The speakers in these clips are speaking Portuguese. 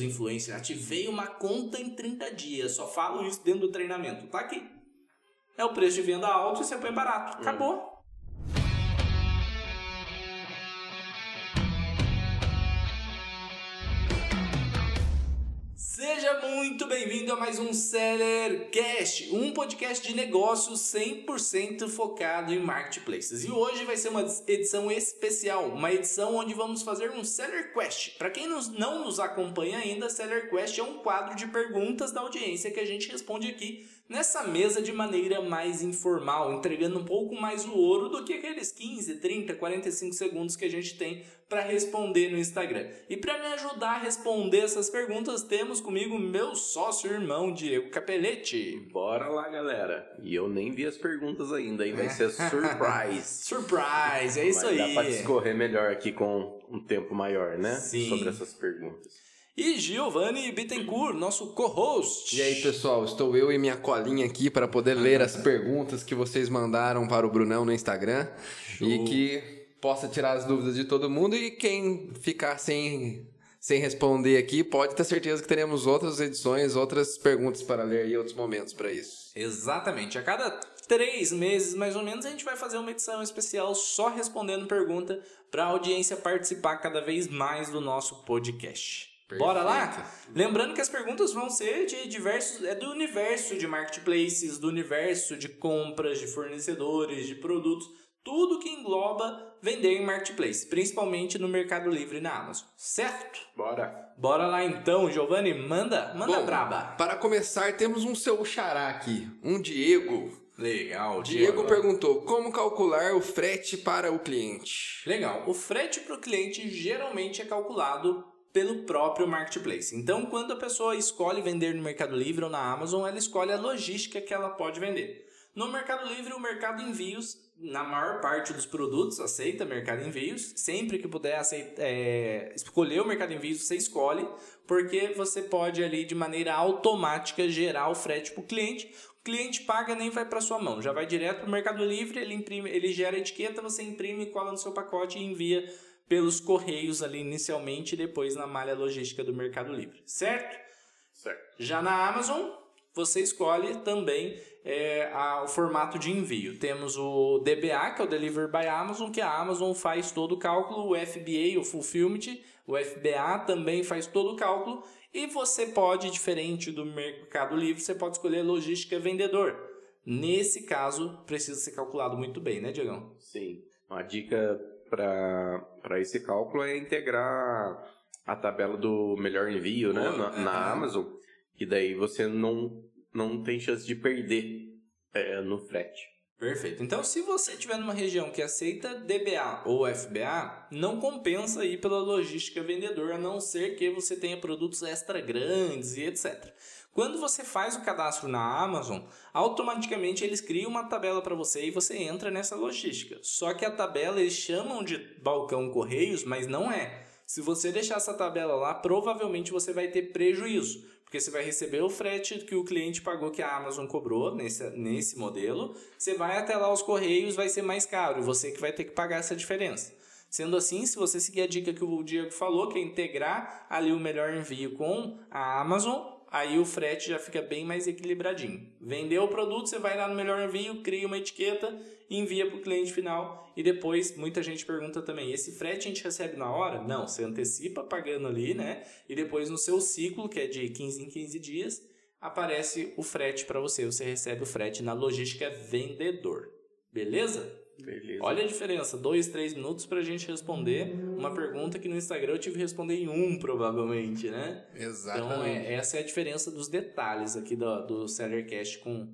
os influencers. Ativei uma conta em 30 dias. Só falo isso dentro do treinamento. Tá aqui. É o preço de venda alto e você põe barato. Acabou. Seja muito bem-vindo a mais um Sellercast, um podcast de negócios 100% focado em marketplaces. E hoje vai ser uma edição especial, uma edição onde vamos fazer um Seller Quest. Para quem não nos acompanha ainda, Seller Quest é um quadro de perguntas da audiência que a gente responde aqui nessa mesa de maneira mais informal, entregando um pouco mais o ouro do que aqueles 15, 30, 45 segundos que a gente tem para responder no Instagram. E para me ajudar a responder essas perguntas, temos comigo meu sócio irmão Diego Capelletti. Bora lá, galera. E eu nem vi as perguntas ainda, aí vai ser surprise. surprise, é isso Mas aí. Dá pra discorrer melhor aqui com um tempo maior, né? Sim. Sobre essas perguntas. E Giovanni Bittencourt, nosso co-host. E aí, pessoal, estou eu e minha colinha aqui para poder ler as perguntas que vocês mandaram para o Brunão no Instagram e que possa tirar as dúvidas de todo mundo e quem ficar sem sem responder aqui, pode ter certeza que teremos outras edições, outras perguntas para ler e outros momentos para isso. Exatamente. A cada três meses, mais ou menos, a gente vai fazer uma edição especial só respondendo pergunta para a audiência participar cada vez mais do nosso podcast. Bora lá? Lembrando que as perguntas vão ser de diversos. É do universo de marketplaces, do universo de compras, de fornecedores, de produtos. Tudo que engloba vender em marketplace, principalmente no Mercado Livre e na Amazon. Certo? Bora. Bora lá então, Giovanni. Manda, manda Bom, braba. Para começar, temos um seu xará aqui, um Diego. Legal, Diego perguntou como calcular o frete para o cliente. Legal. O frete para o cliente geralmente é calculado pelo próprio marketplace. Então, quando a pessoa escolhe vender no Mercado Livre ou na Amazon, ela escolhe a logística que ela pode vender. No Mercado Livre, o Mercado Envios, na maior parte dos produtos, aceita Mercado Envios. Sempre que puder aceita, é, escolher o Mercado Envios, você escolhe, porque você pode ali de maneira automática gerar o frete para o cliente. O cliente paga nem vai para sua mão, já vai direto para o Mercado Livre, ele, imprime, ele gera a etiqueta, você imprime, cola no seu pacote e envia pelos correios ali inicialmente e depois na malha logística do Mercado Livre, certo? Certo. Já na Amazon, você escolhe também é, a, o formato de envio. Temos o DBA, que é o Deliver by Amazon, que a Amazon faz todo o cálculo, o FBA, o Fulfillment, o FBA também faz todo o cálculo, e você pode, diferente do Mercado Livre, você pode escolher logística vendedor. Nesse caso, precisa ser calculado muito bem, né, Diegão? Sim. Uma dica para esse cálculo é integrar a tabela do melhor envio né, na, na Amazon. E daí você não, não tem chance de perder é, no frete. Perfeito. Então, se você estiver numa região que aceita DBA ou FBA, não compensa ir pela logística vendedor, a não ser que você tenha produtos extra grandes e etc. Quando você faz o cadastro na Amazon, automaticamente eles criam uma tabela para você e você entra nessa logística. Só que a tabela eles chamam de balcão correios, mas não é. Se você deixar essa tabela lá, provavelmente você vai ter prejuízo, porque você vai receber o frete que o cliente pagou que a Amazon cobrou nesse, nesse modelo, você vai até lá os correios, vai ser mais caro, você que vai ter que pagar essa diferença. Sendo assim, se você seguir a dica que o Diego falou, que é integrar ali o melhor envio com a Amazon, aí o frete já fica bem mais equilibradinho. Vendeu o produto, você vai lá no melhor envio, cria uma etiqueta, envia para o cliente final e depois muita gente pergunta também, esse frete a gente recebe na hora? Não, você antecipa pagando ali, né? E depois no seu ciclo, que é de 15 em 15 dias, aparece o frete para você, você recebe o frete na logística vendedor. Beleza? Beleza. Olha a diferença, dois, três minutos pra gente responder uma pergunta que no Instagram eu tive que responder em um, provavelmente, né? Então, é, essa é a diferença dos detalhes aqui do, do Sellercast com,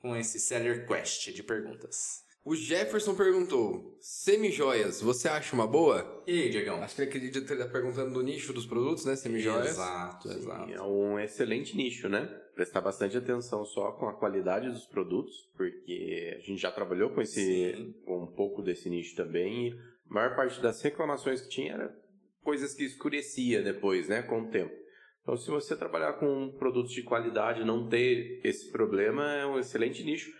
com esse Seller Quest de perguntas. O Jefferson perguntou: semijoias, você acha uma boa? E aí, Diegão? Acho que ele acredita que ele está perguntando do nicho dos produtos, né? Semijoias. Exato, Sim, exato. é um excelente nicho, né? Prestar bastante atenção só com a qualidade dos produtos, porque a gente já trabalhou com esse Sim. com um pouco desse nicho também e a maior parte das reclamações que tinha era coisas que escurecia depois, né, com o tempo. Então, se você trabalhar com produtos de qualidade e não ter esse problema, é um excelente nicho,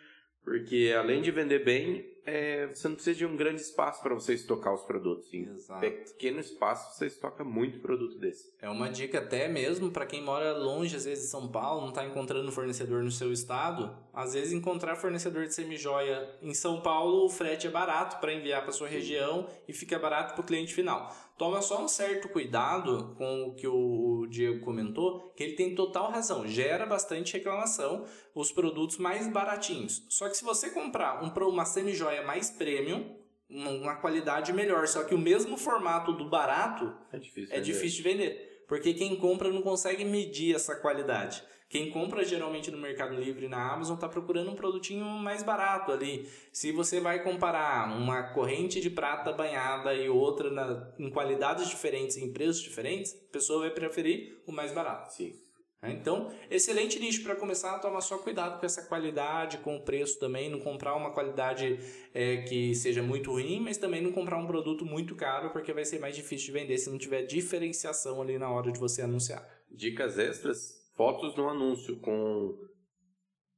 porque além de vender bem, é, você não precisa de um grande espaço para você estocar os produtos. Em Exato. pequeno espaço você estoca muito produto desse. É uma dica até mesmo para quem mora longe, às vezes de São Paulo, não está encontrando fornecedor no seu estado. Às vezes encontrar fornecedor de semijoia em São Paulo, o frete é barato para enviar para sua região e fica barato para o cliente final. Toma só um certo cuidado com o que o Diego comentou, que ele tem total razão. Gera bastante reclamação os produtos mais baratinhos. Só que se você comprar um, uma semijoia mais premium, uma qualidade melhor, só que o mesmo formato do barato É difícil. é vender. difícil de vender. Porque quem compra não consegue medir essa qualidade. Quem compra geralmente no Mercado Livre na Amazon está procurando um produtinho mais barato ali. Se você vai comparar uma corrente de prata banhada e outra na, em qualidades diferentes, em preços diferentes, a pessoa vai preferir o mais barato. Sim. né? Então, excelente nicho para começar a tomar só cuidado com essa qualidade, com o preço também, não comprar uma qualidade é, que seja muito ruim, mas também não comprar um produto muito caro, porque vai ser mais difícil de vender se não tiver diferenciação ali na hora de você anunciar. Dicas extras, fotos no anúncio com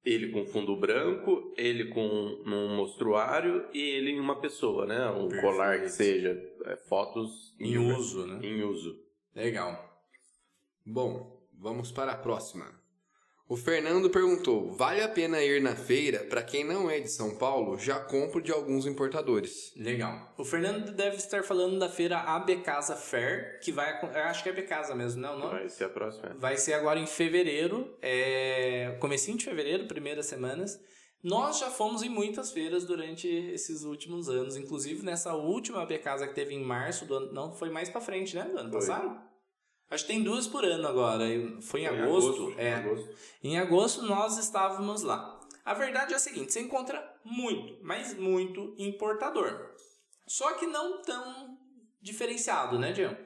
ele com fundo branco, ele com um mostruário e ele em uma pessoa, né? Um Perfeito. colar que seja. É, fotos Em uso, né? Em uso. Legal. Bom, vamos para a próxima. O Fernando perguntou: vale a pena ir na feira? Para quem não é de São Paulo, já compro de alguns importadores. Legal. O Fernando deve estar falando da feira AB Casa Fair, que vai. Acho que é AB Casa mesmo, não? não? Vai ser a próxima. Vai ser agora em fevereiro, é... comecinho de fevereiro, primeiras semanas. Nós já fomos em muitas feiras durante esses últimos anos, inclusive nessa última AB Casa que teve em março do ano, não, foi mais pra frente, né, do ano Foi. passado? Acho que tem duas por ano agora, foi em Foi agosto, é. agosto. Em agosto nós estávamos lá. A verdade é a seguinte, você encontra muito, mas muito importador. Só que não tão diferenciado, né, Diego?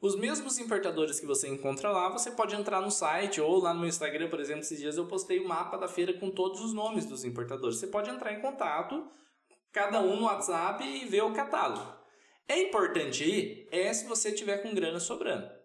Os mesmos importadores que você encontra lá, você pode entrar no site ou lá no meu Instagram, por exemplo, esses dias eu postei o mapa da feira com todos os nomes dos importadores. Você pode entrar em contato, cada um no WhatsApp e ver o catálogo. É importante ir é se você tiver com grana sobrando.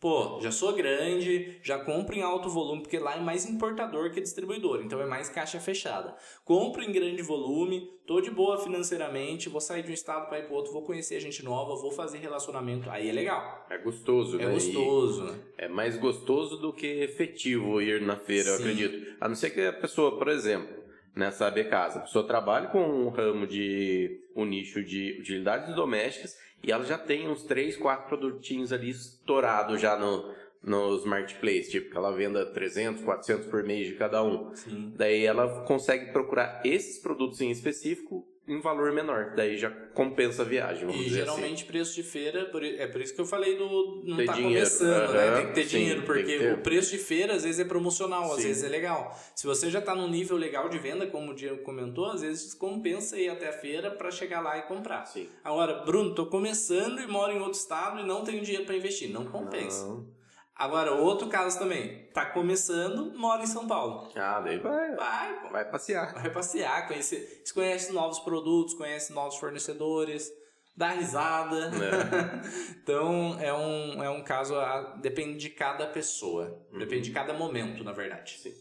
Pô, já sou grande, já compro em alto volume, porque lá é mais importador que distribuidor, então é mais caixa fechada. Compro em grande volume, tô de boa financeiramente, vou sair de um estado para ir para outro, vou conhecer gente nova, vou fazer relacionamento, aí é legal. É gostoso, É né? gostoso, né? É mais gostoso do que efetivo ir na feira, eu Sim. acredito. A não ser que a pessoa, por exemplo, nessa AB Casa, a pessoa trabalhe com um ramo de um nicho de utilidades domésticas e ela já tem uns 3, 4 produtinhos ali estourados já no, nos marketplace, tipo que ela venda 300, 400 por mês de cada um. Sim. Daí ela consegue procurar esses produtos em específico em valor menor. Daí já compensa a viagem, vamos E dizer assim. geralmente preço de feira, por é por isso que eu falei do não Ter tá dinheiro. começando, né? Aham, Tem que ter sim, dinheiro, porque que ter. o preço de feira às vezes é promocional, às Sim. vezes é legal. Se você já tá num nível legal de venda, como o Diego comentou, às vezes compensa ir até a feira para chegar lá e comprar. Sim. Agora, Bruno, tô começando e moro em outro estado e não tenho dinheiro para investir, não compensa. Não. Agora, outro caso também, tá começando, mora em São Paulo. Ah, daí vai, Vai, pô. vai passear. Vai passear, conhecer, você conhece novos produtos, conhece novos fornecedores, dá risada. então é um, é um caso, a- depende de cada pessoa, depende de cada momento, na verdade. Sim.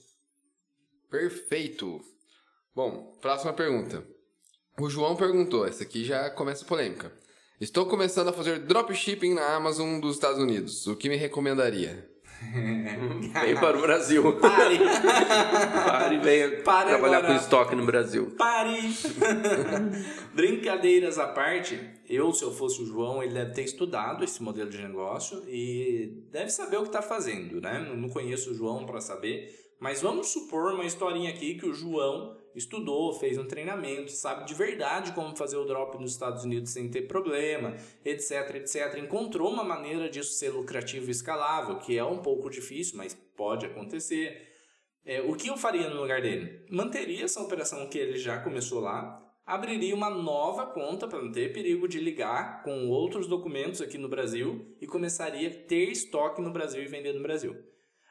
Perfeito. Bom, próxima pergunta. O João perguntou, essa aqui já começa polêmica. Estou começando a fazer dropshipping na Amazon dos Estados Unidos. O que me recomendaria? Vem para o Brasil. Pare! Pare e venha Pare trabalhar agora. com estoque no Brasil. Pare! Brincadeiras à parte, eu, se eu fosse o João, ele deve ter estudado esse modelo de negócio e deve saber o que está fazendo, né? Não conheço o João para saber, mas vamos supor uma historinha aqui que o João estudou, fez um treinamento, sabe de verdade como fazer o drop nos Estados Unidos sem ter problema, etc, etc. Encontrou uma maneira disso ser lucrativo e escalável, que é um pouco difícil, mas pode acontecer. É, o que eu faria no lugar dele? Manteria essa operação que ele já começou lá, abriria uma nova conta para não ter perigo de ligar com outros documentos aqui no Brasil e começaria a ter estoque no Brasil e vender no Brasil.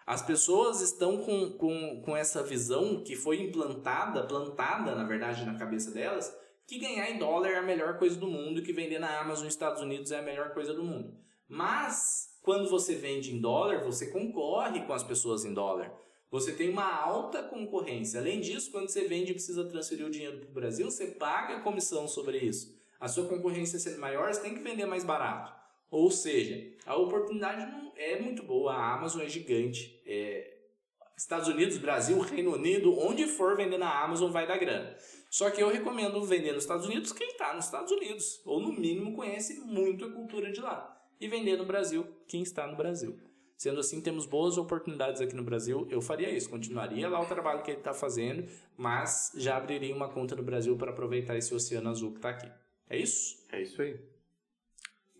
As pessoas estão com, com, com essa visão que foi implantada, plantada na verdade na cabeça delas, que ganhar em dólar é a melhor coisa do mundo e que vender na Amazon Estados Unidos é a melhor coisa do mundo. Mas quando você vende em dólar, você concorre com as pessoas em dólar. Você tem uma alta concorrência. Além disso, quando você vende e precisa transferir o dinheiro para o Brasil, você paga comissão sobre isso. A sua concorrência sendo maior, você tem que vender mais barato. Ou seja, a oportunidade não é muito boa. A Amazon é gigante. É... Estados Unidos, Brasil, Reino Unido, onde for vender na Amazon vai dar grana. Só que eu recomendo vender nos Estados Unidos quem está nos Estados Unidos, ou no mínimo conhece muito a cultura de lá. E vender no Brasil quem está no Brasil. Sendo assim, temos boas oportunidades aqui no Brasil. Eu faria isso, continuaria lá o trabalho que ele está fazendo, mas já abriria uma conta no Brasil para aproveitar esse oceano azul que está aqui. É isso? É isso aí.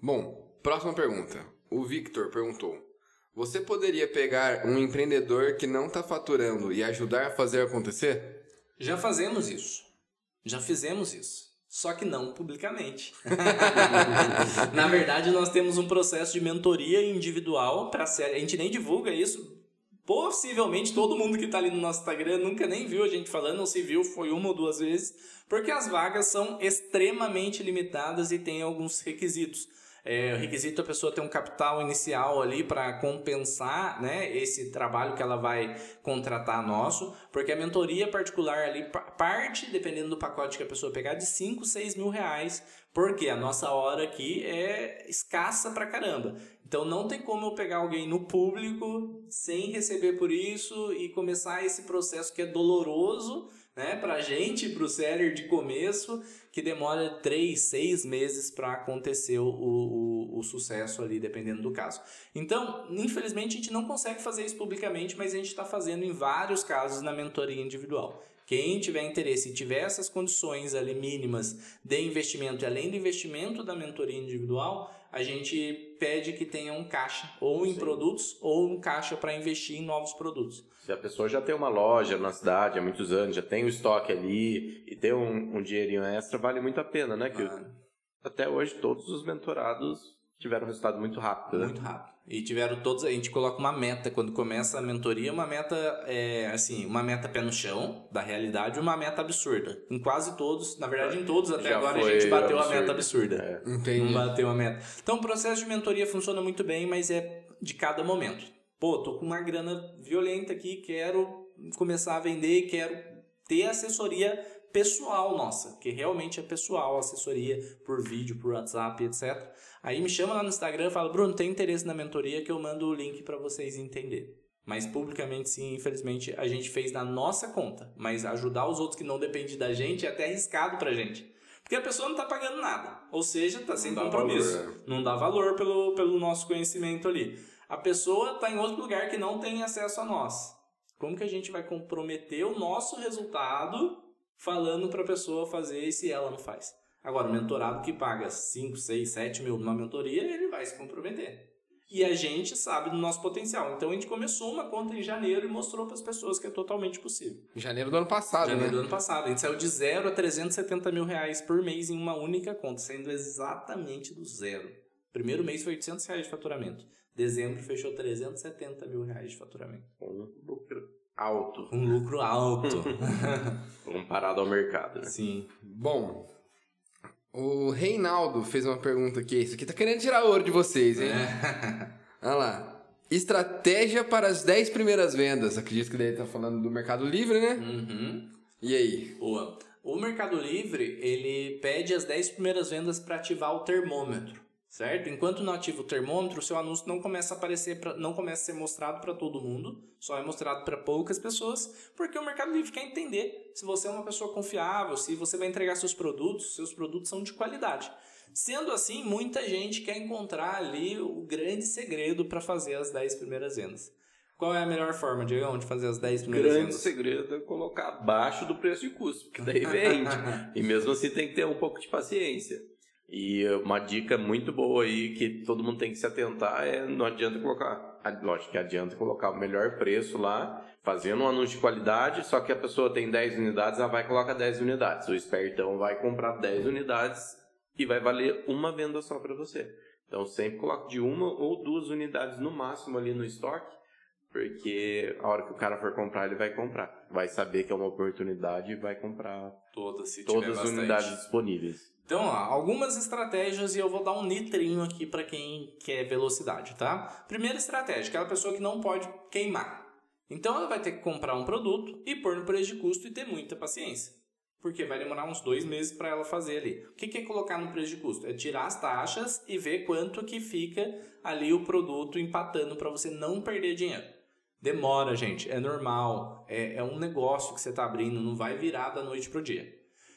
Bom, próxima pergunta. O Victor perguntou: Você poderia pegar um empreendedor que não está faturando e ajudar a fazer acontecer? Já fazemos isso. Já fizemos isso. Só que não publicamente. Na verdade, nós temos um processo de mentoria individual para. A gente nem divulga isso. Possivelmente todo mundo que está ali no nosso Instagram nunca nem viu a gente falando, ou se viu, foi uma ou duas vezes, porque as vagas são extremamente limitadas e tem alguns requisitos. É, o requisito é a pessoa ter um capital inicial ali para compensar né, esse trabalho que ela vai contratar nosso, porque a mentoria particular ali parte, dependendo do pacote que a pessoa pegar, de 5, 6 mil reais, porque a nossa hora aqui é escassa pra caramba. Então não tem como eu pegar alguém no público sem receber por isso e começar esse processo que é doloroso né, para gente, para o seller de começo, que demora três, seis meses para acontecer o, o, o, sucesso ali, dependendo do caso. Então, infelizmente, a gente não consegue fazer isso publicamente, mas a gente está fazendo em vários casos na mentoria individual. Quem tiver interesse e tiver essas condições ali mínimas de investimento e além do investimento da mentoria individual, a gente pede que tenha um caixa, ou em Sim. produtos, ou um caixa para investir em novos produtos. Se a pessoa já tem uma loja na cidade há muitos anos, já tem o estoque ali e tem um, um dinheirinho extra, vale muito a pena, né? Que ah. até hoje todos os mentorados tiveram um resultado muito rápido, né? Muito rápido. E tiveram todos, a gente coloca uma meta quando começa a mentoria, uma meta é assim, uma meta pé no chão da realidade, uma meta absurda. Em quase todos, na verdade em todos até Já agora a gente bateu absurdo. a meta absurda. É. Entendi. Não bateu a meta. Então o processo de mentoria funciona muito bem, mas é de cada momento. Pô, tô com uma grana violenta aqui, quero começar a vender, quero ter assessoria pessoal nossa, que realmente é pessoal, assessoria por vídeo, por WhatsApp, etc. Aí me chama lá no Instagram e fala, Bruno, tem interesse na mentoria que eu mando o link para vocês entenderem. Mas publicamente, sim, infelizmente, a gente fez na nossa conta. Mas ajudar os outros que não dependem da gente é até arriscado pra gente. Porque a pessoa não está pagando nada. Ou seja, está sem não compromisso. Valor, é. Não dá valor pelo, pelo nosso conhecimento ali. A pessoa está em outro lugar que não tem acesso a nós. Como que a gente vai comprometer o nosso resultado falando para a pessoa fazer se ela não faz? Agora, o mentorado que paga 5, 6, 7 mil numa mentoria, ele vai se comprometer. E a gente sabe do nosso potencial. Então a gente começou uma conta em janeiro e mostrou para as pessoas que é totalmente possível. Em janeiro do ano passado, janeiro né? do ano passado. A gente saiu de zero a 370 mil reais por mês em uma única conta, saindo exatamente do zero. Primeiro mês foi 800 reais de faturamento. Dezembro fechou 370 mil reais de faturamento. Lucro alto. Um lucro alto. Comparado ao mercado, né? Sim. Bom, o Reinaldo fez uma pergunta aqui. Isso aqui tá querendo tirar ouro de vocês, hein? É. Olha lá. Estratégia para as 10 primeiras vendas. Acredito que ele tá falando do Mercado Livre, né? Uhum. E aí? Boa. O Mercado Livre, ele pede as 10 primeiras vendas para ativar o termômetro certo? Enquanto não ativa o termômetro, o seu anúncio não começa a aparecer, pra, não começa a ser mostrado para todo mundo, só é mostrado para poucas pessoas, porque o Mercado Livre quer entender se você é uma pessoa confiável, se você vai entregar seus produtos, seus produtos são de qualidade. Sendo assim, muita gente quer encontrar ali o grande segredo para fazer as 10 primeiras vendas. Qual é a melhor forma, Diego, de fazer as 10 primeiras grande vendas? O grande segredo é colocar abaixo do preço de custo, porque daí vende. e mesmo assim tem que ter um pouco de paciência. E uma dica muito boa aí que todo mundo tem que se atentar é não adianta colocar, lógico que adianta colocar o melhor preço lá, fazendo um anúncio de qualidade, só que a pessoa tem 10 unidades, ela vai colocar 10 unidades. O espertão vai comprar 10 unidades e vai valer uma venda só para você. Então sempre coloque de uma ou duas unidades no máximo ali no estoque, porque a hora que o cara for comprar, ele vai comprar. Vai saber que é uma oportunidade e vai comprar todas, todas as unidades disponíveis. Então, ó, algumas estratégias e eu vou dar um nitrinho aqui para quem quer velocidade, tá? Primeira estratégia, aquela pessoa que não pode queimar. Então ela vai ter que comprar um produto e pôr no preço de custo e ter muita paciência. Porque vai demorar uns dois meses para ela fazer ali. O que é colocar no preço de custo? É tirar as taxas e ver quanto que fica ali o produto empatando para você não perder dinheiro. Demora, gente, é normal, é, é um negócio que você está abrindo, não vai virar da noite pro dia.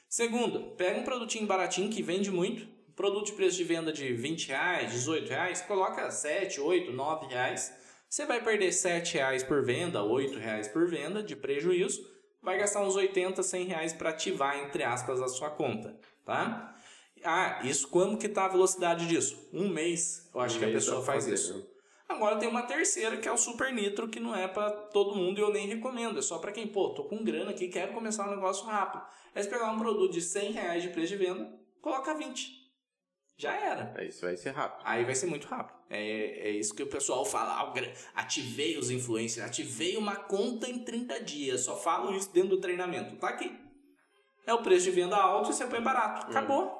Segundo, pega um produtinho baratinho que vende muito, produto de preço de venda de 20 reais, 18 reais, coloca 7, 8, 9 reais você vai perder 7 reais por venda, 8 reais por venda de prejuízo, vai gastar uns 80, 100 reais para ativar, entre aspas, a sua conta, tá? Ah, isso como que tá a velocidade disso? Um mês, eu acho um que a pessoa faz isso. Agora tem uma terceira que é o Super Nitro, que não é para todo mundo e eu nem recomendo. É só para quem, pô, tô com grana aqui, quero começar um negócio rápido. É você pegar um produto de 100 reais de preço de venda, coloca 20 já era. É, isso vai ser rápido. Aí vai ser muito rápido. É, é isso que o pessoal fala. Ah, ativei os influencers, ativei uma conta em 30 dias. Só falo isso dentro do treinamento. Tá aqui. É o preço de venda alto e você põe barato. Hum. Acabou. Hum.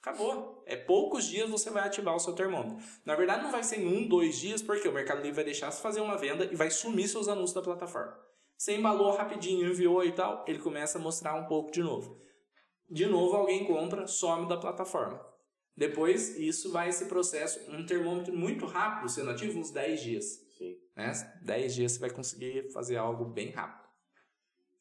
Acabou. É poucos dias você vai ativar o seu termômetro. Na verdade, não vai ser em um, dois dias, porque o Mercado Livre vai deixar você fazer uma venda e vai sumir seus anúncios da plataforma. Você embalou rapidinho, enviou e tal, ele começa a mostrar um pouco de novo. De novo, alguém compra, some da plataforma. Depois, isso vai esse processo, um termômetro muito rápido, sendo ativo uns 10 dias. Sim. Né? 10 dias você vai conseguir fazer algo bem rápido.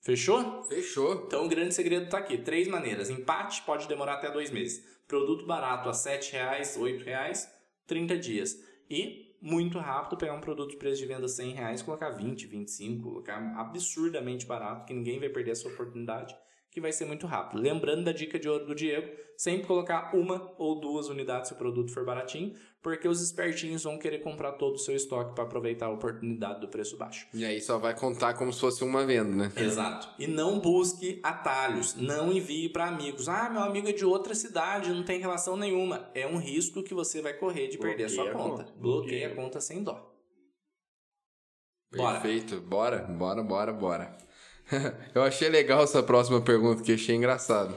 Fechou? Fechou. Então o grande segredo está aqui. Três maneiras. Empate pode demorar até dois meses. Produto barato a R$ reais, R$ reais, 30 dias. E muito rápido pegar um produto de preço de venda 100 reais, colocar 20, 25, colocar absurdamente barato, que ninguém vai perder essa oportunidade que vai ser muito rápido. Lembrando da dica de ouro do Diego, sempre colocar uma ou duas unidades se o produto for baratinho, porque os espertinhos vão querer comprar todo o seu estoque para aproveitar a oportunidade do preço baixo. E aí só vai contar como se fosse uma venda, né? Exato. E não busque atalhos, não envie para amigos. Ah, meu amigo é de outra cidade, não tem relação nenhuma. É um risco que você vai correr de Bloqueia perder a sua conta. conta. Bloqueia a conta sem dó. Bora. Perfeito, bora, bora, bora, bora. eu achei legal essa próxima pergunta, que achei engraçado.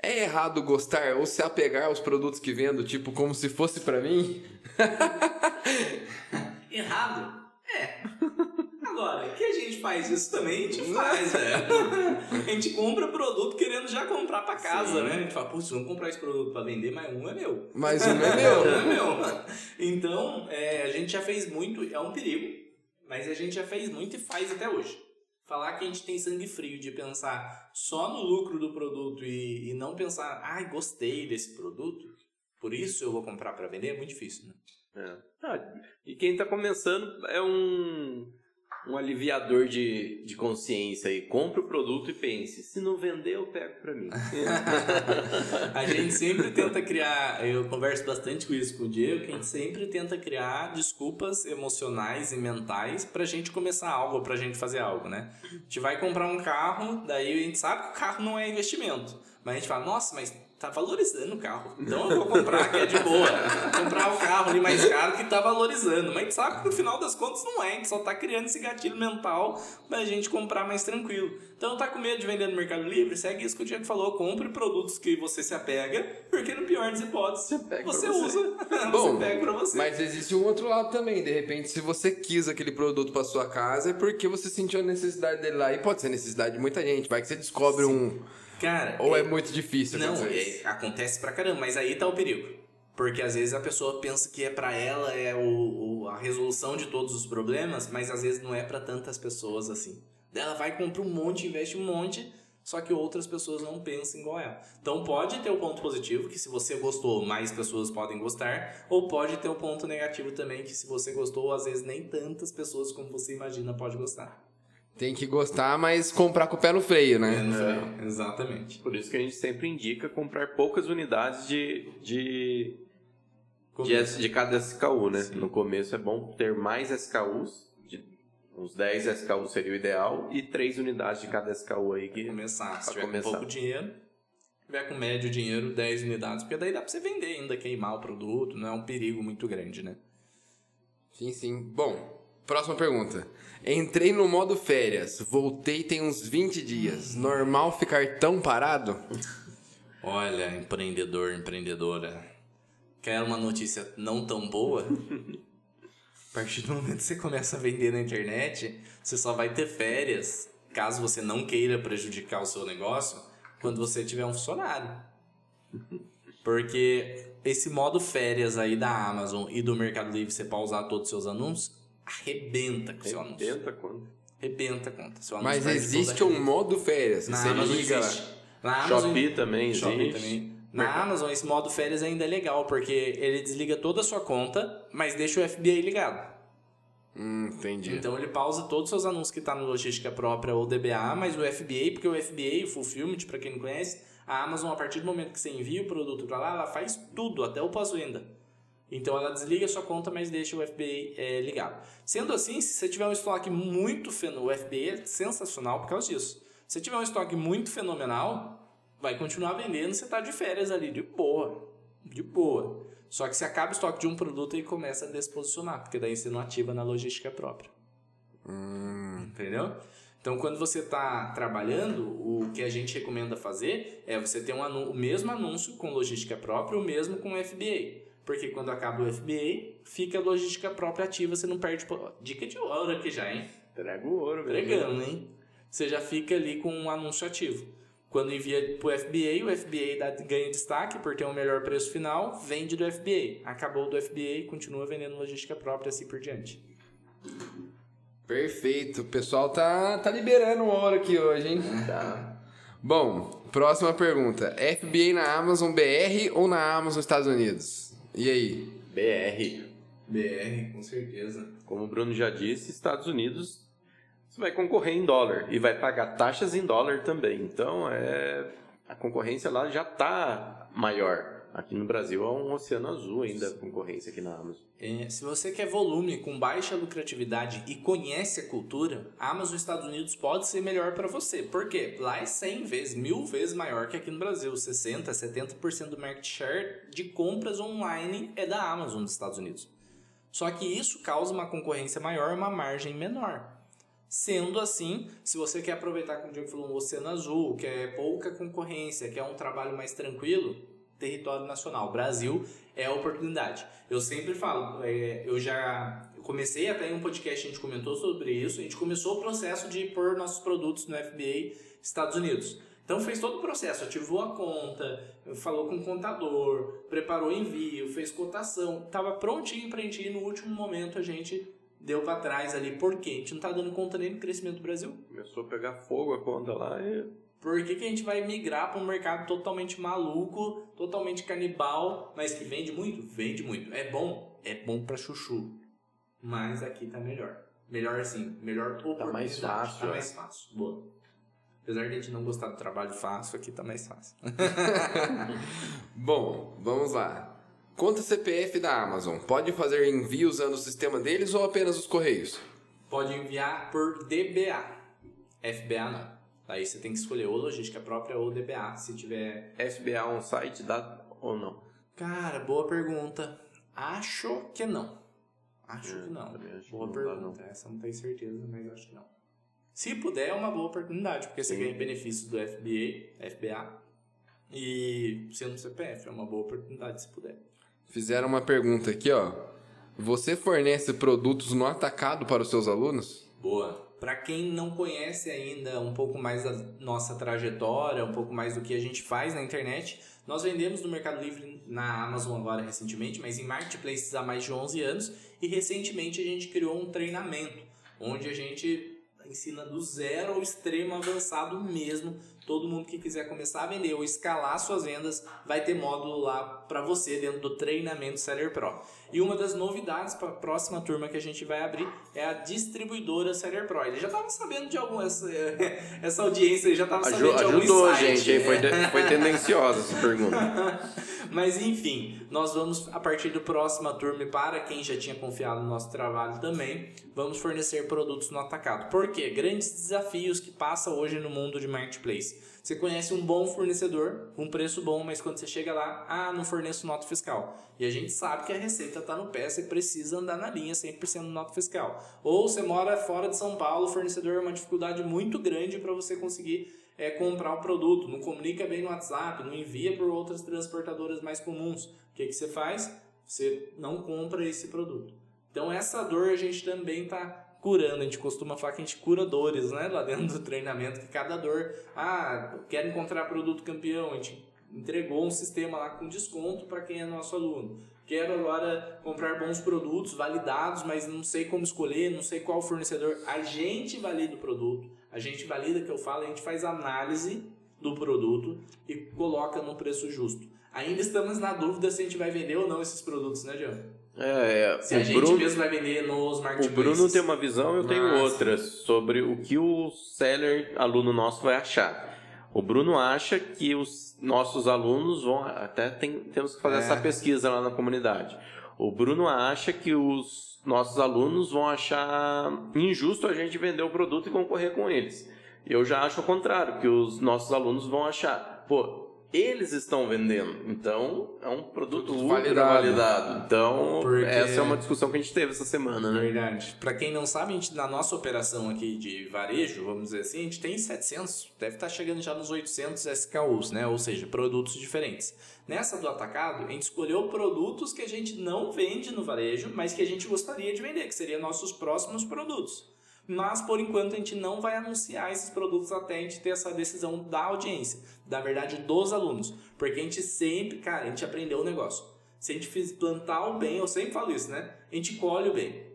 É errado gostar ou se apegar aos produtos que vendo, tipo, como se fosse para mim? errado? É. Agora, que a gente faz isso também, a gente faz, velho. a gente compra produto querendo já comprar pra casa, Sim. né? A gente fala, putz, vamos comprar esse produto pra vender, mas um é meu. Mas um é meu. um é meu. Então, é, a gente já fez muito, é um perigo, mas a gente já fez muito e faz até hoje falar que a gente tem sangue frio de pensar só no lucro do produto e, e não pensar, ai, ah, gostei desse produto, por isso eu vou comprar para vender, é muito difícil, né? É. Ah, e quem está começando é um um aliviador de, de consciência aí. Compre o produto e pense, se não vender, eu pego para mim. a gente sempre tenta criar, eu converso bastante com isso com o Diego, que a gente sempre tenta criar desculpas emocionais e mentais pra gente começar algo, pra gente fazer algo, né? A gente vai comprar um carro, daí a gente sabe que o carro não é investimento. Mas a gente fala, nossa, mas tá valorizando o carro. Então eu vou comprar, que é de boa. comprar o carro ali mais caro que tá valorizando. Mas sabe que no final das contas não é. A gente só tá criando esse gatilho mental pra gente comprar mais tranquilo. Então tá com medo de vender no Mercado Livre? Segue isso que o Diego falou. Compre produtos que você se apega, porque no pior das hipóteses, você, você usa. Bom, você pega pra você. Mas existe um outro lado também. De repente, se você quis aquele produto pra sua casa, é porque você sentiu a necessidade dele lá. E pode ser necessidade de muita gente. Vai que você descobre Sim. um Cara. Ou é, é muito difícil Não, é, acontece pra caramba, mas aí tá o perigo. Porque às vezes a pessoa pensa que é para ela é o, o, a resolução de todos os problemas, mas às vezes não é para tantas pessoas assim. Ela vai comprar um monte, investe um monte, só que outras pessoas não pensam igual ela. Então pode ter o ponto positivo, que se você gostou, mais pessoas podem gostar, ou pode ter o ponto negativo também, que se você gostou, às vezes nem tantas pessoas como você imagina pode gostar. Tem que gostar, mas comprar com o pé no freio, né? É, exatamente. Por isso que a gente sempre indica comprar poucas unidades de, de, de, de, cada SKU, né? Sim. No começo é bom ter mais SKUs, de, uns 10 SKUs seria o ideal, e 3 unidades de cada SKU aí. Que, começar. Se tiver começar. com pouco dinheiro, tiver com médio dinheiro, 10 unidades, porque daí dá pra você vender ainda, queimar o produto, não é um perigo muito grande, né? Sim, sim. Bom, próxima pergunta. Entrei no modo férias, voltei tem uns 20 dias. Normal ficar tão parado? Olha, empreendedor, empreendedora. Quer uma notícia não tão boa? A partir do momento que você começa a vender na internet, você só vai ter férias, caso você não queira prejudicar o seu negócio, quando você tiver um funcionário. Porque esse modo férias aí da Amazon e do Mercado Livre, você pausar todos os seus anúncios, arrebenta com o seu anúncio. Arrebenta quando? Arrebenta a conta. Seu Mas anúncio existe um modo férias. Na Você Amazon liga existe. Na Amazon, Shopee também Shopee existe. também. Na Amazon, esse modo férias ainda é legal, porque ele desliga toda a sua conta, mas deixa o FBI ligado. Hum, entendi. Então ele pausa todos os seus anúncios que tá no logística própria ou DBA, mas o FBA, porque o FBA, o Fulfillment, para quem não conhece, a Amazon, a partir do momento que você envia o produto para lá, ela faz tudo, até o pós-venda. Então ela desliga a sua conta, mas deixa o FBA é, ligado. Sendo assim, se você tiver um estoque muito fenomenal, o FBA é sensacional por causa disso. Se você tiver um estoque muito fenomenal, vai continuar vendendo, você tá de férias ali, de boa. De boa. Só que se acaba o estoque de um produto e começa a desposicionar, porque daí você não ativa na logística própria. Entendeu? Então, quando você está trabalhando, o que a gente recomenda fazer é você ter um o mesmo anúncio com logística própria, o mesmo com FBA. Porque quando acaba o FBA, fica a logística própria ativa, você não perde. Dica de ouro aqui já, hein? Entrega o ouro, meu Entregando, hein? Você já fica ali com um anúncio ativo. Quando envia para o FBA, o FBA dá, ganha destaque por ter um melhor preço final, vende do FBA. Acabou do FBA, continua vendendo logística própria, assim por diante. Perfeito. O pessoal tá, tá liberando o ouro aqui hoje, hein? Tá. Bom, próxima pergunta. FBA na Amazon BR ou na Amazon Estados Unidos? E aí? BR. BR, com certeza. Como o Bruno já disse, Estados Unidos você vai concorrer em dólar e vai pagar taxas em dólar também. Então, é a concorrência lá já está maior. Aqui no Brasil é um oceano azul ainda a concorrência aqui na Amazon. É, se você quer volume com baixa lucratividade e conhece a cultura, a Amazon Estados Unidos pode ser melhor para você. Por quê? Lá é 100 vezes, mil vezes maior que aqui no Brasil. 60%, 70% do market share de compras online é da Amazon dos Estados Unidos. Só que isso causa uma concorrência maior, uma margem menor. Sendo assim, se você quer aproveitar, como o Diego falou, um oceano azul, que é pouca concorrência, que é um trabalho mais tranquilo, território nacional, Brasil é a oportunidade. Eu sempre falo, é, eu já comecei até em um podcast, a gente comentou sobre isso, a gente começou o processo de pôr nossos produtos no FBA Estados Unidos. Então fez todo o processo, ativou a conta, falou com o contador, preparou o envio, fez cotação, estava prontinho para a gente ir no último momento a gente deu para trás ali. Por quê? A gente não tá dando conta nem do crescimento do Brasil. Começou a pegar fogo a conta lá e Por que, que a gente vai migrar para um mercado totalmente maluco, totalmente canibal, mas que vende muito? Vende muito. É bom? É bom para chuchu. Mas aqui tá melhor. Melhor assim, melhor oportunidade. mais fácil, Tá é. mais fácil. Boa. Apesar de a gente não gostar do trabalho fácil, aqui tá mais fácil. Bom, vamos lá. Conta CPF da Amazon. Pode fazer envio usando o sistema deles ou apenas os correios? Pode enviar por DBA. FBA não. Aí você tem que escolher ou logística própria ou DBA, se tiver FBA on site dá ou não? Cara, boa pergunta. Acho que não. Acho É, que não. acho que boa não dá, pergunta. Essa não tenho certeza, mas acho que não. Se puder, é uma boa oportunidade, porque você Sim. ganha benefícios do FBA, FBA, e sendo CPF, é uma boa oportunidade se puder. Fizeram uma pergunta aqui, ó. Você fornece produtos no atacado para os seus alunos? Boa. Para quem não conhece ainda um pouco mais da nossa trajetória, um pouco mais do que a gente faz na internet, nós vendemos no Mercado Livre na Amazon agora recentemente, mas em marketplaces há mais de 11 anos e recentemente a gente criou um treinamento onde a gente ensina do zero ao extremo avançado mesmo. Todo mundo que quiser começar a vender ou escalar suas vendas vai ter módulo lá para você dentro do treinamento Seller Pro. E uma das novidades para a próxima turma que a gente vai abrir é a distribuidora Seller Pro. Ele já estava sabendo de alguma essa, essa audiência, ele já estava sabendo de algum ajudou insight, gente, foi, foi tendenciosa essa pergunta. Mas enfim, nós vamos, a partir do próxima turma, e para quem já tinha confiado no nosso trabalho também, vamos fornecer produtos no atacado. Por quê? Grandes desafios que passa hoje no mundo de marketplace. Você conhece um bom fornecedor, um preço bom, mas quando você chega lá, ah, não forneço nota fiscal. E a gente sabe que a receita está no pé, você precisa andar na linha 100% nota fiscal. Ou você mora fora de São Paulo, o fornecedor é uma dificuldade muito grande para você conseguir é comprar o produto, não comunica bem no WhatsApp, não envia por outras transportadoras mais comuns. O que, que você faz? Você não compra esse produto. Então essa dor a gente também está curando. A gente costuma falar que a gente cura dores, né? Lá dentro do treinamento, que cada dor, ah, quero encontrar produto campeão, a gente entregou um sistema lá com desconto para quem é nosso aluno. Quero agora comprar bons produtos validados, mas não sei como escolher, não sei qual fornecedor. A gente valida o produto, a gente valida que eu falo, a gente faz análise do produto e coloca no preço justo. Ainda estamos na dúvida se a gente vai vender ou não esses produtos, né, Diego? É, é, se a gente Bruno, mesmo vai vender nos marketplaces. O Bruno tem uma visão, eu tenho Mas- outra sobre o que o seller aluno nosso vai achar. O Bruno acha que os nossos alunos vão até tem- temos que fazer É. essa pesquisa lá na comunidade. O Bruno acha que os nossos alunos vão achar injusto a gente vender o produto e concorrer com eles. Eu já acho o contrário, que os nossos alunos vão achar, pô, eles estão vendendo, então é um produto ultra validado. validado. Então, Porque- essa é uma discussão que a gente teve essa semana, né? Verdade. Para quem não sabe, a gente, na nossa operação aqui de varejo, vamos dizer assim, a gente tem 700, deve estar chegando já nos 800 SKUs, né? Ou seja, produtos diferentes. Nessa do atacado, a gente escolheu produtos que a gente não vende no varejo, mas que a gente gostaria de vender, que seriam nossos próximos produtos. Mas por enquanto a gente não vai anunciar esses produtos até a gente ter essa decisão da audiência, da verdade dos alunos, porque a gente sempre, cara, a gente aprendeu o negócio. Se a gente plantar o bem, eu sempre falo isso, né? A gente colhe o bem.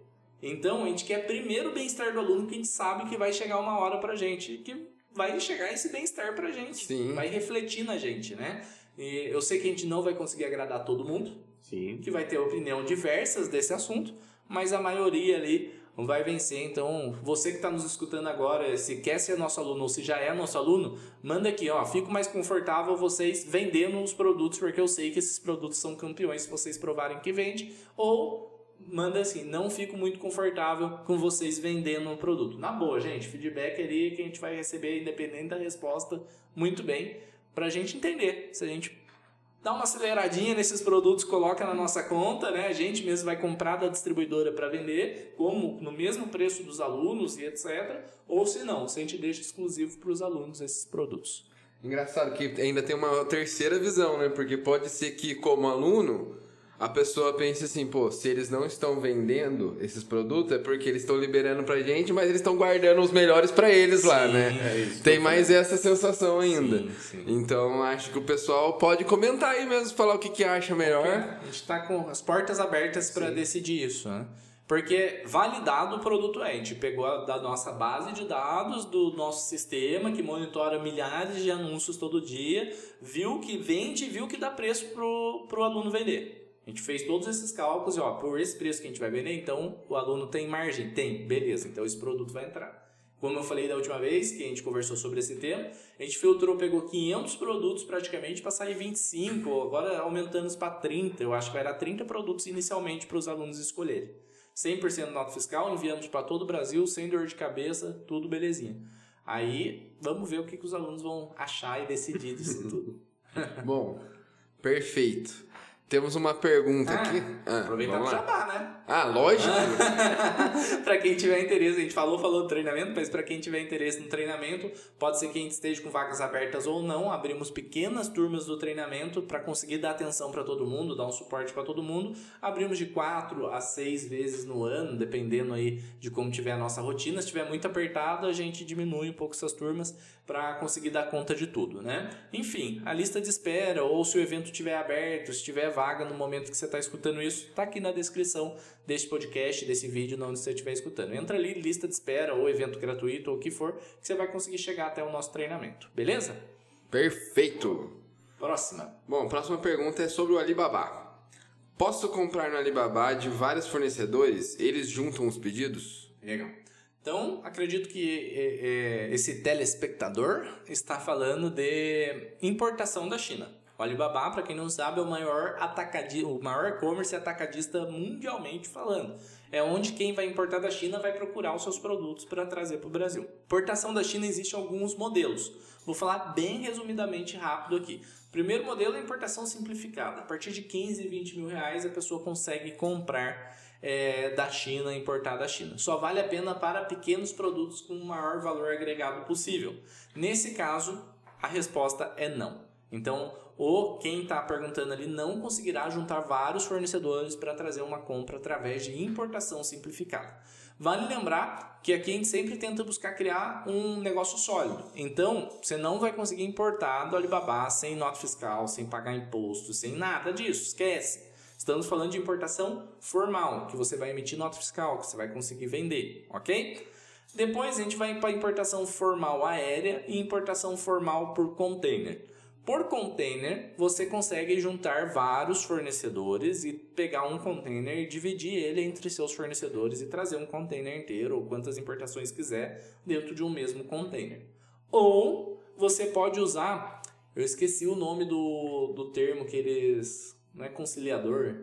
Então a gente quer primeiro o bem-estar do aluno, que a gente sabe que vai chegar uma hora pra gente, que vai chegar esse bem-estar pra gente, Sim. vai refletir na gente, né? E eu sei que a gente não vai conseguir agradar todo mundo, Sim. que vai ter opinião diversas desse assunto, mas a maioria ali vai vencer. Então, você que está nos escutando agora, se quer ser nosso aluno ou se já é nosso aluno, manda aqui, ó, fico mais confortável vocês vendendo os produtos, porque eu sei que esses produtos são campeões se vocês provarem que vende, ou manda assim, não fico muito confortável com vocês vendendo o produto. Na boa, gente, feedback ali que a gente vai receber independente da resposta, muito bem, pra gente entender se a gente dá uma aceleradinha nesses produtos, coloca na nossa conta, né? A gente mesmo vai comprar da distribuidora para vender, como no mesmo preço dos alunos e etc. Ou se não, se a gente deixa exclusivo para os alunos esses produtos. Engraçado que ainda tem uma terceira visão, né? Porque pode ser que, como aluno, a pessoa pense assim, pô, se eles não estão vendendo esses produtos é porque eles estão liberando pra gente, mas eles estão guardando os melhores pra eles lá, Sim, né? é isso. Tem mais essa sensação ainda. Sim, sim. Então acho que o pessoal pode comentar aí mesmo, falar o que, que acha melhor. A gente está com as portas abertas para decidir isso, né? Porque validado o produto é. A gente pegou a- da nossa base de dados, do nosso sistema, que monitora milhares de anúncios todo dia, viu que vende e viu que dá preço pro, pro aluno vender. A gente fez todos esses cálculos e, ó, por esse preço que a gente vai vender, então o aluno tem margem? Tem, beleza, então esse produto vai entrar. Como eu falei da última vez que a gente conversou sobre esse tema, a gente filtrou, pegou 500 produtos praticamente para sair 25, agora aumentando para 30. Eu acho que vai dar 30 produtos inicialmente para os alunos escolherem. 100% nota fiscal, enviamos para todo o Brasil, sem dor de cabeça, tudo belezinha. Aí, vamos ver o que, que os alunos vão achar e decidir disso tudo. Bom, perfeito. Temos uma pergunta aqui. Ah, aproveitar o jabá, né? Ah, lógico. para quem tiver interesse, a gente falou, falou do treinamento, mas para quem tiver interesse no treinamento, pode ser que a gente esteja com vagas abertas ou não. Abrimos pequenas turmas do treinamento para conseguir dar atenção para todo mundo, dar um suporte para todo mundo. Abrimos de quatro a seis vezes no ano, dependendo aí de como tiver a nossa rotina. Se estiver muito apertado, a gente diminui um pouco essas turmas para conseguir dar conta de tudo, né? Enfim, a lista de espera ou se o evento estiver aberto, se tiver vaga no momento que você está escutando isso, tá aqui na descrição deste podcast, desse vídeo, onde você estiver escutando. Entra ali, lista de espera ou evento gratuito ou o que for, que você vai conseguir chegar até o nosso treinamento, beleza? Perfeito. Próxima. Bom, próxima pergunta é sobre o Alibaba. Posso comprar no Alibaba de vários fornecedores? Eles juntam os pedidos? Legal. Então, acredito que é, é, esse telespectador está falando de importação da China. O Alibaba, para quem não sabe, é o maior atacadi o maior e-commerce atacadista mundialmente falando. É onde quem vai importar da China vai procurar os seus produtos para trazer para o Brasil. Importação da China existe alguns modelos. Vou falar bem resumidamente rápido aqui. Primeiro modelo é importação simplificada. A partir de 15, 20 mil reais a pessoa consegue comprar é, da China, importar da China. Só vale a pena para pequenos produtos com o maior valor agregado possível. Nesse caso, a resposta é não. Então, o quem está perguntando ali não conseguirá juntar vários fornecedores para trazer uma compra através de importação simplificada. Vale lembrar que aqui a gente sempre tenta buscar criar um negócio sólido. Então, você não vai conseguir importar do Alibaba sem nota fiscal, sem pagar imposto, sem nada disso. Esquece. Estamos falando de importação formal, que você vai emitir nota fiscal, que você vai conseguir vender, ok? Depois a gente vai para importação formal aérea e importação formal por container. Por container, você consegue juntar vários fornecedores e pegar um container e dividir ele entre seus fornecedores e trazer um container inteiro ou quantas importações quiser dentro de um mesmo container. Ou você pode usar, eu esqueci o nome do, do termo que eles. Não é conciliador?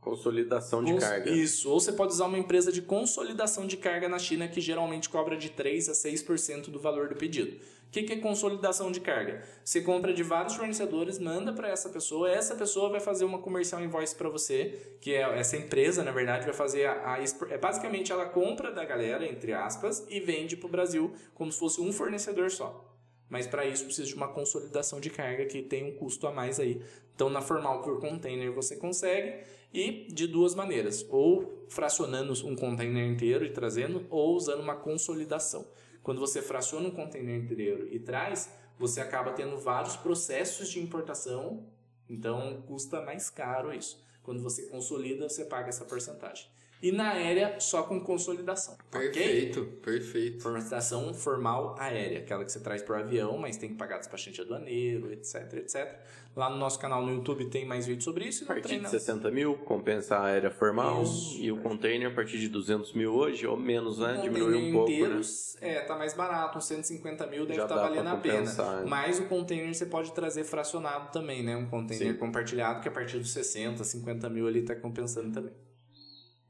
Consolidação de Cons- carga. Isso. Ou você pode usar uma empresa de consolidação de carga na China que geralmente cobra de 3 a 6% do valor do pedido. O que que é consolidação de carga? Você compra de vários fornecedores, manda para essa pessoa, essa pessoa vai fazer uma comercial invoice para você, que é essa empresa, na verdade, vai fazer a, a é basicamente ela compra da galera, entre aspas, e vende para o Brasil como se fosse um fornecedor só. Mas para isso precisa de uma consolidação de carga que tem um custo a mais aí. Então, na formal por container você consegue e de duas maneiras, ou fracionando um container inteiro e trazendo, ou usando uma consolidação. Quando você fraciona um container inteiro e traz, você acaba tendo vários processos de importação, então custa mais caro isso. Quando você consolida, você paga essa porcentagem. E na aérea, só com consolidação. Perfeito, perfeito. Formatação formal aérea, aquela que você traz por avião, mas tem que pagar despachante aduaneiro, etc, etc. Lá no nosso canal no YouTube tem mais vídeos sobre isso. A partir treina- de 60 mil, compensa a aérea formal. Isso. E o container a partir de 200 mil hoje, ou menos, né? Um Diminui um pouco, inteiro, né? É, tá mais barato, uns 150 mil deve estar dá valendo a pena. né? Mas o container você pode trazer fracionado também, né? Um container Sim. compartilhado que a partir dos 60, 50 mil ali tá compensando também.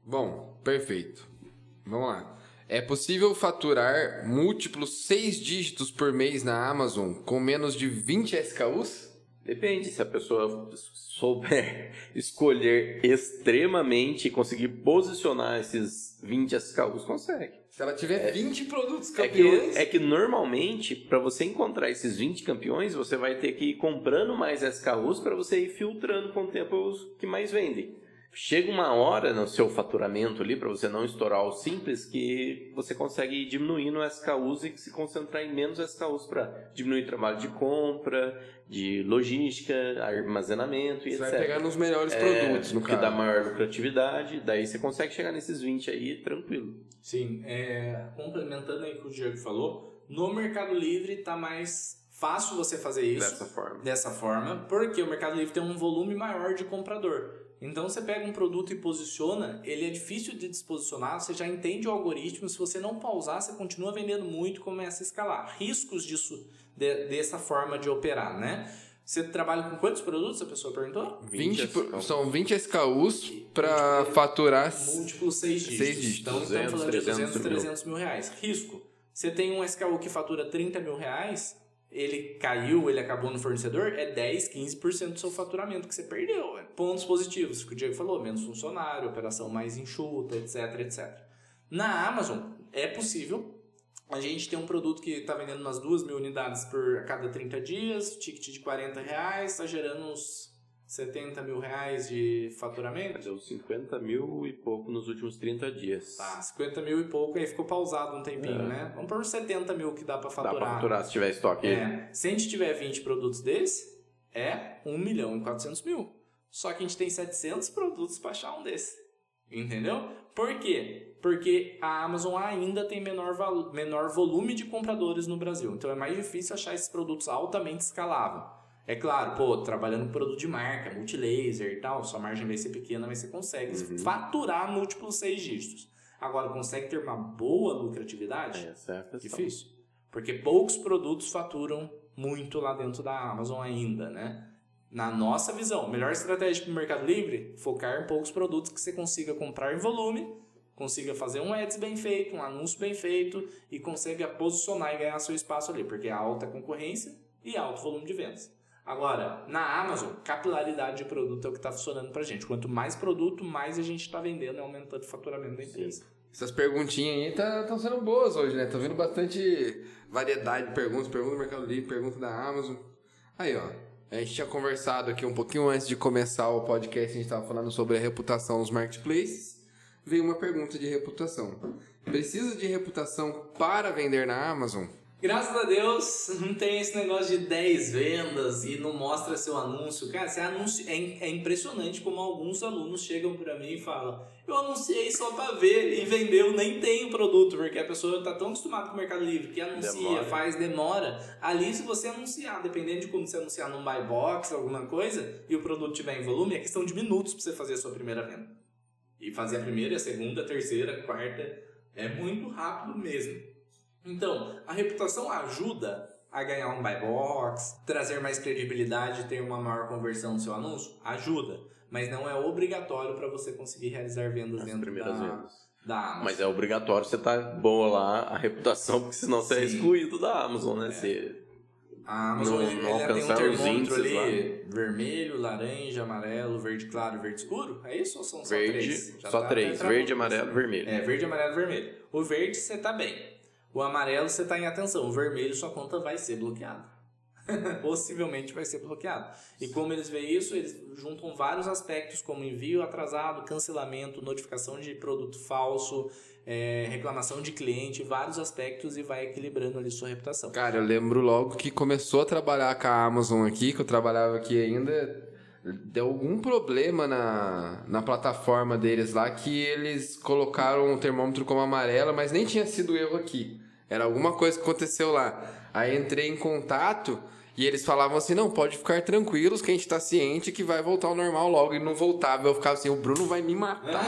Bom, perfeito. Vamos lá. É possível faturar múltiplos seis dígitos por mês na Amazon com menos de 20 SKUs? Depende, se a pessoa souber escolher extremamente e conseguir posicionar esses 20 SKUs, consegue. Se ela tiver 20 produtos É que, campeões. é que normalmente, para você encontrar esses 20 campeões, você vai ter que ir comprando mais SKUs para você ir filtrando com o tempo os que mais vendem. Chega uma hora no seu faturamento ali, para você não estourar o simples, que você consegue ir diminuindo SKUs e se concentrar em menos SKUs para diminuir o trabalho de compra, de logística, armazenamento e Você etc. vai pegar nos melhores É, produtos, no que caso. dá maior lucratividade, daí você consegue chegar nesses 20 aí tranquilo. Sim, é, complementando aí o que o Diego falou, no Mercado Livre tá mais fácil você fazer isso. Dessa forma. dessa forma, porque o Mercado Livre tem um volume maior de comprador. Então você pega um produto e posiciona, ele é difícil de disposicionar, você já entende o algoritmo, se você não pausar, você continua vendendo muito e começa a escalar. Riscos disso, de- dessa forma de operar, né? Você trabalha com quantos produtos, a pessoa perguntou? 20 20 pro- são 20 SKUs para faturar. Múltiplos seis dígitos. Seis dígitos. Então 200, estamos falando de 300 200, mil. 300 mil reais. Risco. Você tem um SKU que fatura 30 mil reais, ele caiu, ele acabou no fornecedor, é 10, 15% do seu faturamento que você perdeu. Pontos positivos, que o Diego falou, menos funcionário, operação mais enxuta, etc, etc. Na Amazon, é possível a gente ter um produto que está vendendo umas 2 mil unidades por a cada 30 dias, ticket de 40 reais, está gerando uns 70 mil reais de faturamento. Deu 50 mil e pouco nos últimos 30 dias. Tá, 50 mil e pouco, aí ficou pausado um tempinho, É. né? Vamos por uns 70 mil que dá Dá faturar. pra faturar se tiver estoque. É, se a gente tiver 20 produtos desse, é 1 milhão e 400 mil. Só que a gente tem 700 produtos pra achar um desse. Entendeu? Por quê? Porque a Amazon ainda tem menor, menor volume de compradores no Brasil. Então é mais difícil achar esses produtos altamente escaláveis. É claro, pô, trabalhando com produto de marca, multilaser e tal, sua margem vai ser pequena, mas você consegue Uhum. faturar múltiplos seis dígitos. Agora, consegue ter uma boa lucratividade? Essa é a questão. Difícil. Porque poucos produtos faturam muito lá dentro da Amazon ainda, né? Na nossa visão, melhor estratégia para o Mercado Livre, focar em poucos produtos que você consiga comprar em volume, consiga fazer um ads bem feito, um anúncio bem feito e consiga posicionar e ganhar seu espaço ali, porque é alta concorrência e alto volume de vendas. Agora, na Amazon, capilaridade de produto é o que está funcionando para gente. Quanto mais produto, mais a gente está vendendo e aumentando o faturamento da empresa. Essas perguntinhas aí estão sendo boas hoje, né? Tá vendo bastante variedade de perguntas. Pergunta do Mercado Livre, pergunta da Amazon. Aí, ó. A gente tinha conversado aqui um pouquinho antes de começar o podcast, a gente estava falando sobre a reputação nos marketplaces. Veio uma pergunta de reputação. Precisa de reputação para vender na Amazon? Graças a Deus, não tem esse negócio de 10 vendas e não mostra seu anúncio. Cara, você anuncia, é, é impressionante como alguns alunos chegam para mim e falam: Eu anunciei só para ver e vendeu, nem tem o produto, porque a pessoa está tão acostumada com o Mercado Livre que anuncia, demora. faz, demora. Ali, se você anunciar, dependendo de como você anunciar num buy box, alguma coisa, e o produto tiver em volume, é questão de minutos para você fazer a sua primeira venda. E fazer a primeira, a segunda, a terceira, a quarta, é muito rápido mesmo. Então, a reputação ajuda a ganhar um buy box, trazer mais credibilidade, ter uma maior conversão do seu anúncio? Ajuda, mas não é obrigatório para você conseguir realizar vendas As dentro primeiras da, vendas. da Amazon. Mas é obrigatório você estar tá boa lá a reputação, porque senão você é Sim. é excluído da Amazon, né? É. Você a Amazon não, não ela tem um termômetro ali, lá. vermelho, laranja, amarelo, verde claro, verde escuro. É isso ou são só verde, três? Já só tá três, verde, amarelo, vermelho. É, verde, amarelo, vermelho. O verde você tá bem. O amarelo você está em atenção, o vermelho sua conta vai ser bloqueada. Possivelmente vai ser bloqueado. E como eles veem isso, eles juntam vários aspectos, como envio atrasado, cancelamento, notificação de produto falso, é, reclamação de cliente, vários aspectos e vai equilibrando ali sua reputação. Cara, eu lembro logo que começou a trabalhar com a Amazon aqui, que eu trabalhava aqui ainda, deu algum problema na, na plataforma deles lá que eles colocaram o termômetro como amarelo, mas nem tinha sido erro aqui. Era alguma coisa que aconteceu lá. Aí entrei em contato e eles falavam assim: não, pode ficar tranquilos que a gente tá ciente que vai voltar ao normal logo. E não voltava. Eu ficava assim: o Bruno vai me matar.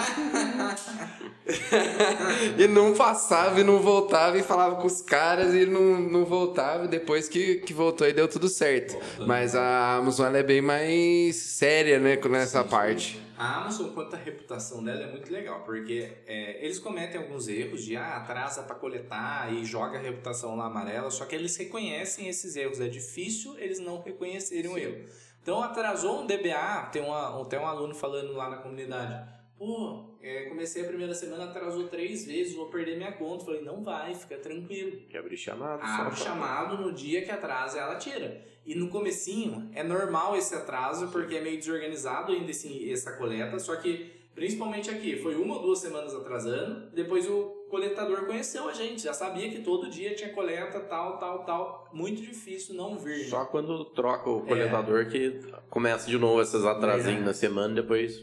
e não passava e não voltava e falava com os caras e não, não voltava. Depois que, que voltou e deu tudo certo. Mas a Amazon é bem mais séria, né, nessa parte. A Amazon, quanto à reputação dela, é muito legal, porque é, eles cometem alguns erros de ah, atrasa para coletar e joga a reputação lá amarela, só que eles reconhecem esses erros. É difícil eles não reconhecerem o erro. Então atrasou um DBA, tem, uma, tem um aluno falando lá na comunidade Pô, é, comecei a primeira semana, atrasou três vezes, vou perder minha conta. Falei, não vai, fica tranquilo. Que abrir chamado. Abre chamado no dia que atrasa, ela tira. E no comecinho, é normal esse atraso, porque é meio desorganizado ainda assim, essa coleta, só que, principalmente aqui, foi uma ou duas semanas atrasando, depois o coletador conheceu a gente, já sabia que todo dia tinha coleta, tal, tal, tal. Muito difícil não vir. Só quando troca o coletador é. que começa de novo essas atrasinhos é. na semana, depois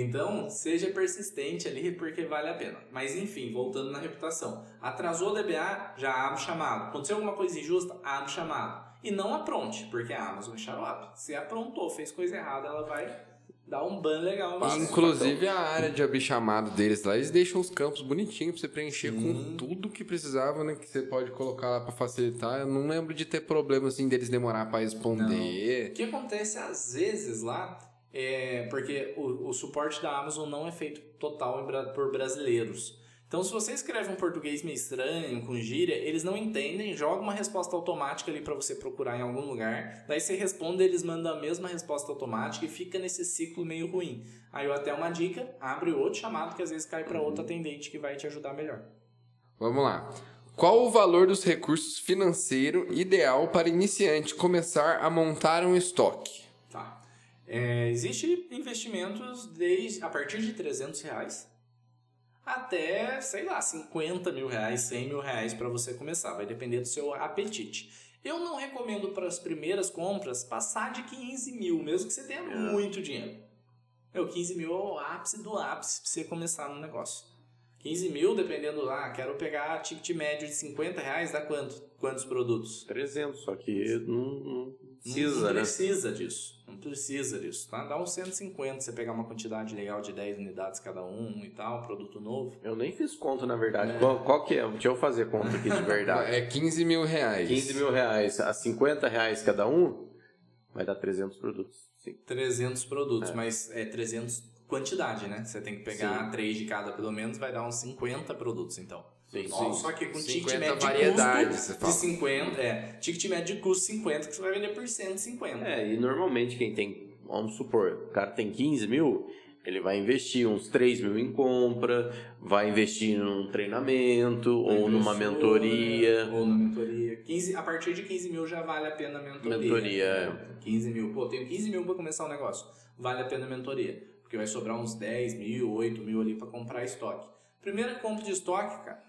então, seja persistente ali porque vale a pena. Mas enfim, voltando na reputação. Atrasou o DBA, já abre o chamado. Aconteceu alguma coisa injusta, abre o chamado. E não apronte, porque a Amazon é xarope. Se aprontou, fez coisa errada, ela vai dar um ban legal. Inclusive a área de abrir chamado deles lá, eles deixam os campos bonitinhos pra você preencher Sim. com tudo que precisava, né? Que você pode colocar lá pra facilitar. Eu não lembro de ter problema assim deles demorar pra responder. Não. O que acontece às vezes lá é, porque o, o, suporte da Amazon não é feito total por brasileiros. Então, se você escreve um português meio estranho, com gíria, eles não entendem, joga uma resposta automática ali para você procurar em algum lugar. Daí você responde, eles mandam a mesma resposta automática e fica nesse ciclo meio ruim. Aí eu até uma dica, abre outro chamado que às vezes cai para outro atendente que vai te ajudar melhor. Vamos lá. Qual o valor dos recursos financeiro ideal para iniciante começar a montar um estoque? É, Existem investimentos desde, a partir de 300 reais até, sei lá, 50 mil reais, 100 mil reais para você começar. Vai depender do seu apetite. Eu não recomendo para as primeiras compras passar de 15 mil, mesmo que você tenha é. muito dinheiro. Meu, 15 mil é o ápice do ápice para você começar no negócio. 15 mil, dependendo lá, quero pegar ticket médio de 50 reais, dá quanto? Quantos produtos? 300, só que não precisa, não, né? precisa disso. Não precisa disso, tá? Dá uns 150 você pegar uma quantidade legal de 10 unidades cada um e tal, produto novo. Eu nem fiz conta, na verdade. É. Qual, qual, que é? Deixa eu fazer conta aqui de verdade. é 15 mil reais. 15 mil reais a 50 reais cada um, vai dar 300 produtos. Sim. 300 produtos, é. mas é 300 quantidade, né? Você tem que pegar Sim. três de cada pelo menos, vai dar uns 50 produtos então. Sim, Nossa, sim. Só que com ticket médio de custo de 50, é, ticket médio de custo 50 que você vai vender por 150. É, e normalmente quem tem, vamos supor, o cara tem 15 mil, Ele vai investir uns 3 mil em compra, vai investir num treinamento, Uma ou numa mentoria. Ou na mentoria. 15, a partir de 15 mil já vale a pena a mentoria. Mentoria, né? 15 mil. Pô, tenho 15 mil para começar um negócio. Vale a pena a mentoria. Porque vai sobrar uns 10 mil, 8 mil ali para comprar estoque. Primeira compra de estoque, cara.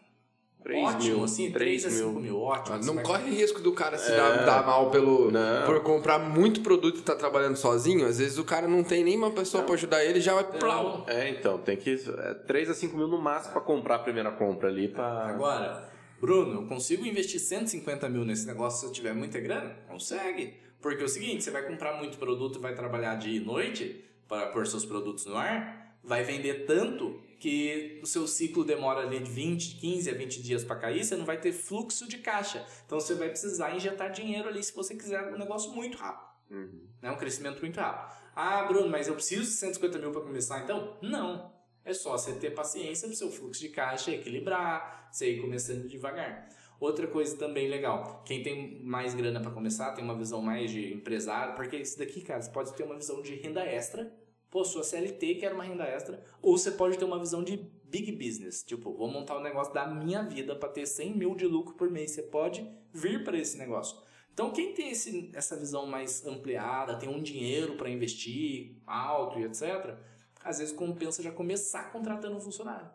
3 ótimo, mil, assim, 3 3 a 5 mil. mil, ótimo. Ah, Não vai- corre risco do cara se dar, dar mal pelo, Não. por comprar muito produto e tá trabalhando sozinho. Às vezes o cara não tem nenhuma pessoa pra ajudar ele e já vai plau. É, então, tem que. É, 3 a 5 mil no máximo pra comprar a primeira compra ali. Pra... Agora, Bruno, eu consigo investir 150 mil nesse negócio se eu tiver muita grana? Consegue. Porque é o seguinte, você vai comprar muito produto e vai trabalhar dia e noite para pôr seus produtos no ar, vai vender tanto que o seu ciclo demora ali de 20, 15 a 20 dias para cair, você não vai ter fluxo de caixa. Então você vai precisar injetar dinheiro ali se você quiser um negócio muito rápido. Uhum. né? Um crescimento muito rápido. Ah, Bruno, mas eu preciso de 150 mil para começar então? Não. É só você ter paciência para o seu fluxo de caixa equilibrar, você ir começando devagar. Outra coisa também legal, quem tem mais grana para começar, tem uma visão mais de empresário, porque isso daqui, cara, você pode ter uma visão de renda extra, pô, sua CLT quer uma renda extra, ou você pode ter uma visão de big business, tipo, vou montar um negócio da minha vida para ter 100 mil de lucro por mês, você pode vir para esse negócio. Então, quem tem esse, essa visão mais ampliada, tem um dinheiro para investir alto e etc., às vezes compensa já começar contratando um funcionário.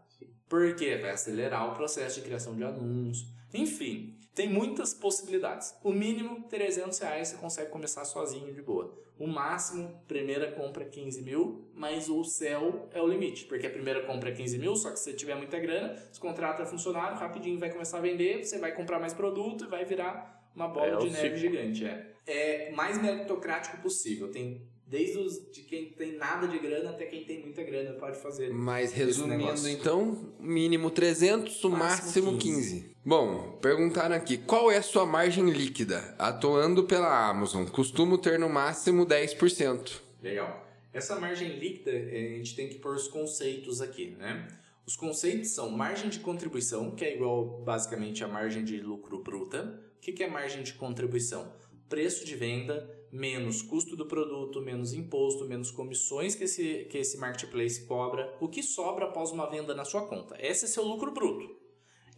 Porque vai acelerar o processo de criação de anúncios. Enfim, tem muitas possibilidades. O mínimo, 300 reais, você consegue começar sozinho de boa. O máximo, primeira compra 15 mil, mas o céu é o limite. Porque a primeira compra é 15 mil, só que se você tiver muita grana, você contrata funcionário, rapidinho vai começar a vender, você vai comprar mais produto e vai virar uma bola É o de neve ciclo. gigante. É. é mais meritocrático possível. Tem desde os de quem tem nada de grana até quem tem muita grana pode fazer. Mas resumindo, então, mínimo 300, o Máximo máximo 15. Bom, perguntaram aqui, qual é a sua margem líquida? Atuando pela Amazon, costumo ter no máximo 10%. Legal. Essa margem líquida, eh, a gente tem que pôr os conceitos aqui, né? Os conceitos são margem de contribuição, que é igual basicamente a margem de lucro bruta. O que que é margem de contribuição? Preço de venda menos custo do produto, menos imposto, menos comissões que esse, que esse marketplace cobra. O que sobra após uma venda na sua conta? Esse é seu lucro bruto.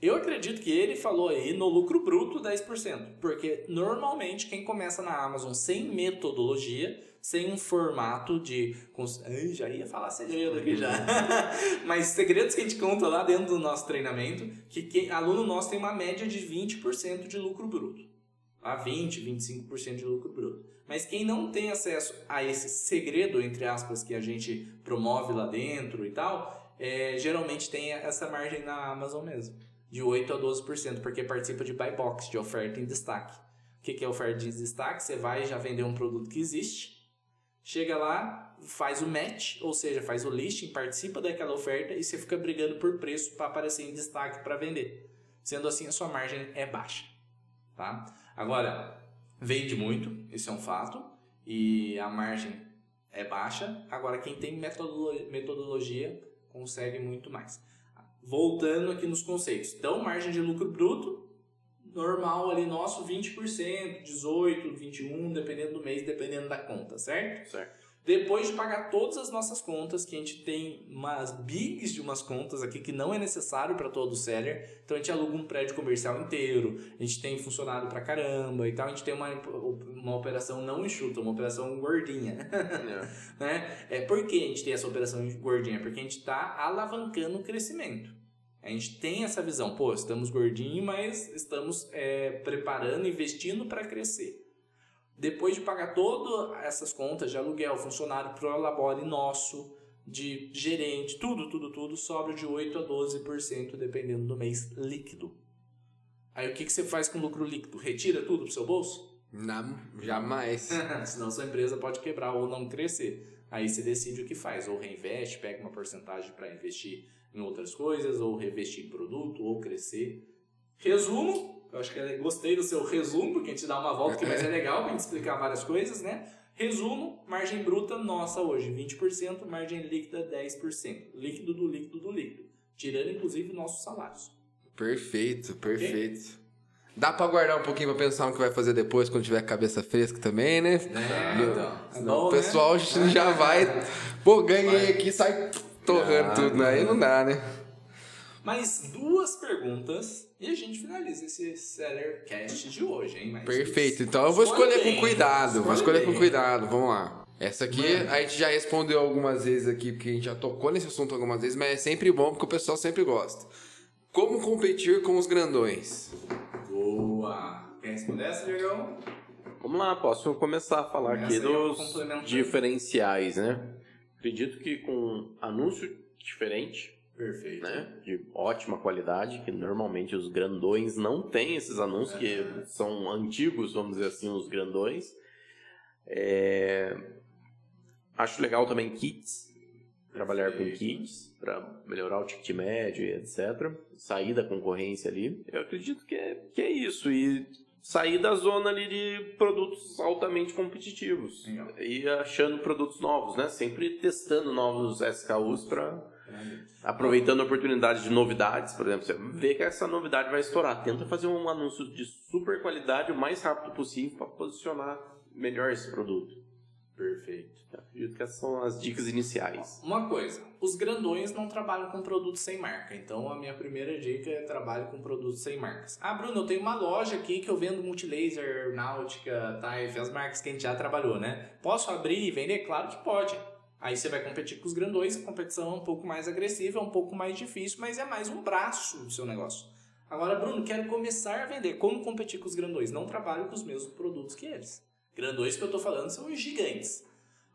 Eu acredito que ele falou aí no lucro bruto 10%, porque normalmente quem começa na Amazon sem metodologia, sem um formato de. Ai, já ia falar segredo aqui já. Mas segredos que a gente conta lá dentro do nosso treinamento, que quem, aluno nosso tem uma média de 20% de lucro bruto. A 20, 25% de lucro bruto. Mas quem não tem acesso a esse segredo, entre aspas, que a gente promove lá dentro e tal, é, geralmente tem essa margem na Amazon mesmo. De 8 a 12%, porque participa de buy box, de oferta em destaque. O que que é oferta de destaque? Você vai já vender um produto que existe, chega lá, faz o match, ou seja, faz o listing, participa daquela oferta e você fica brigando por preço para aparecer em destaque para vender. Sendo assim, a sua margem é baixa. Tá? Agora, vende muito, isso é um fato, e a margem é baixa. Agora, quem tem metodolo- metodologia consegue muito mais. Voltando aqui nos conceitos. Então, margem de lucro bruto, normal ali nosso, 20%, 18%, 21%, dependendo do mês, dependendo da conta, certo? Certo. Depois de pagar todas as nossas contas, que a gente tem umas bigs de umas contas aqui que não é necessário para todo seller, então a gente aluga um prédio comercial inteiro, a gente tem funcionário pra caramba e tal, a gente tem uma, uma operação não enxuta, uma operação gordinha. Né? É, por que a gente tem essa operação gordinha? Porque a gente está alavancando o crescimento. A gente tem essa visão, pô, estamos gordinhos, mas estamos é, preparando, investindo para crescer. Depois de pagar todas essas contas de aluguel, funcionário pro labore nosso, de gerente, tudo, tudo, tudo, sobra de 8 a 12% dependendo do mês líquido. Aí o que, que você faz com o lucro líquido? Retira tudo pro seu bolso? Não, jamais. Senão sua empresa pode quebrar ou não crescer. Aí você decide o que faz, ou reinveste, pega uma porcentagem para investir em outras coisas, ou reinvestir em produto, ou crescer. Resumo, eu acho que eu gostei do seu resumo, porque a gente dá uma volta aqui, mas é legal pra gente explicar várias coisas, né? Resumo, margem bruta nossa hoje, 20%, margem líquida 10%. Líquido do líquido do líquido. Tirando inclusive nossos salários. Perfeito, perfeito. Dá pra guardar um pouquinho pra pensar no que vai fazer depois, quando tiver cabeça fresca também, né? É, então. É Senão bom, o pessoal né? já vai. Pô, ganhei aqui, sai torrando Ah, tudo. Aí não dá, né? Mais duas perguntas e a gente finaliza esse Seller Cast de hoje, hein? Mais Perfeito. Então eu vou Escolhe escolher bem, com cuidado. Vou escolher com cuidado. Vamos lá. Essa aqui Mano. a gente já respondeu algumas vezes aqui, porque a gente já tocou nesse assunto algumas vezes, mas é sempre bom porque o pessoal sempre gosta. Como competir com os grandões? Boa. Quer responder essa, Diegão? Vamos lá, posso começar a falar Começa aqui dos diferenciais, né? Acredito que com anúncio diferente, Perfeito. né? De ótima qualidade, que normalmente os grandões não têm esses anúncios, que são antigos, vamos dizer assim, os grandões. É, Acho legal também kits, trabalhar com Perfeito. kits para melhorar o ticket médio e etc. Sair da concorrência ali. Eu acredito que é, que é isso. E sair da zona ali de produtos altamente competitivos. Legal. E achando produtos novos, né? Sempre testando novos SKUs para aproveitando a oportunidade de novidades, por exemplo, você vê que essa novidade vai estourar, tenta fazer um anúncio de super qualidade o mais rápido possível para posicionar melhor esse produto. Perfeito. Eu acredito que essas são as dicas iniciais. Uma coisa, os grandões não trabalham com produtos sem marca. Então a minha primeira dica é trabalho com produtos sem marcas. Ah, Bruno, eu tenho uma loja aqui que eu vendo multilaser, náutica, Taif, as marcas que a gente já trabalhou, né? Posso abrir e vender? Claro que pode. Aí você vai competir com os grandões, a competição é um pouco mais agressiva, é um pouco mais difícil, mas é mais um braço do seu negócio. Agora, Bruno, quero começar a vender. Como competir com os grandões? Não trabalho com os mesmos produtos que eles. Grandões que eu tô falando são os gigantes.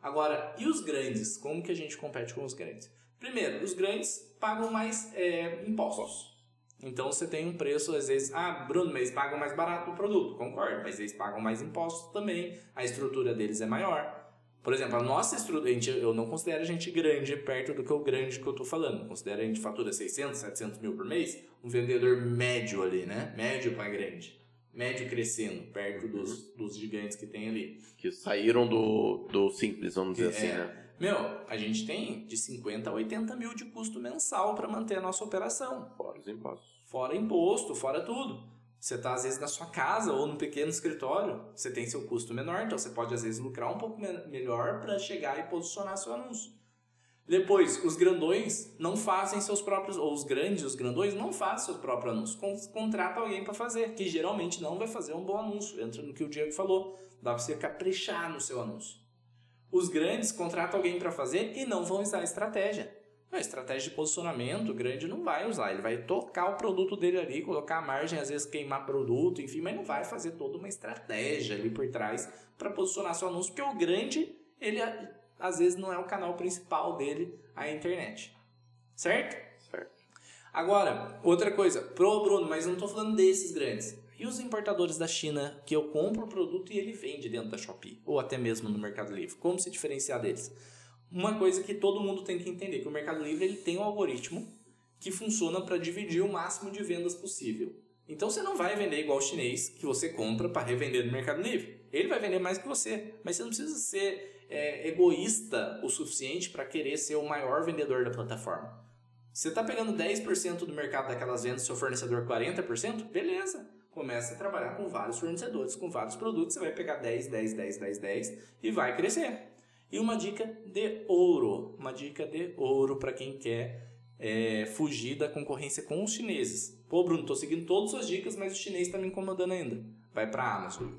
Agora, e os grandes? Como que a gente compete com os grandes? Primeiro, os grandes pagam mais é, impostos. Então você tem um preço, às vezes, ah, Bruno, mas eles pagam mais barato o produto. Concordo, mas eles pagam mais impostos também. A estrutura deles é maior. Por exemplo, a nossa estrutura, a gente, eu não considero a gente grande perto do que o grande que eu tô falando. Eu considero a gente fatura 600, 700 mil por mês. Um vendedor médio ali, né? Médio para grande. Médio crescendo, perto dos, dos gigantes que tem ali. Que saíram do, do simples, vamos dizer assim, É. né? Meu, a gente tem de 50 a 80 mil de custo mensal para manter a nossa operação. Fora os impostos. Fora imposto, fora tudo. Você está às vezes na sua casa ou num pequeno escritório, você tem seu custo menor, então você pode às vezes lucrar um pouco me- melhor para chegar e posicionar seu anúncio. Depois, os grandões não fazem seus próprios, ou os grandes, os grandões não fazem seu próprio anúncio. Con contrata alguém para fazer, que geralmente não vai fazer um bom anúncio. Entra no que o Diego falou, dá para você caprichar no seu anúncio. Os grandes contratam alguém para fazer e não vão usar estratégia. A estratégia de posicionamento, o grande não vai usar. Ele vai tocar o produto dele ali, colocar a margem, às vezes queimar produto, enfim, mas não vai fazer toda uma estratégia ali por trás para posicionar seu anúncio, porque o grande, ele às vezes não é o canal principal dele, a internet. Certo? Certo. Agora, outra coisa, pro Bruno, mas eu não estou falando desses grandes. E os importadores da China que eu compro o produto e ele vende dentro da Shopee, ou até mesmo no Mercado Livre? Como se diferenciar deles? Uma coisa que todo mundo tem que entender, que o Mercado Livre ele tem um algoritmo que funciona para dividir o máximo de vendas possível. Então você não vai vender igual o chinês que você compra para revender no Mercado Livre. Ele vai vender mais que você, mas você não precisa ser é, egoísta o suficiente para querer ser o maior vendedor da plataforma. Você está pegando 10% do mercado daquelas vendas, seu fornecedor 40%, beleza. Começa a trabalhar com vários fornecedores, com vários produtos, você vai pegar 10, 10, 10, 10, 10 e vai crescer. E uma dica de ouro, uma dica de ouro para quem quer é, fugir da concorrência com os chineses. Pô, Bruno, tô seguindo todas as suas dicas, mas o chinês está me incomodando ainda. Vai para a Amazon.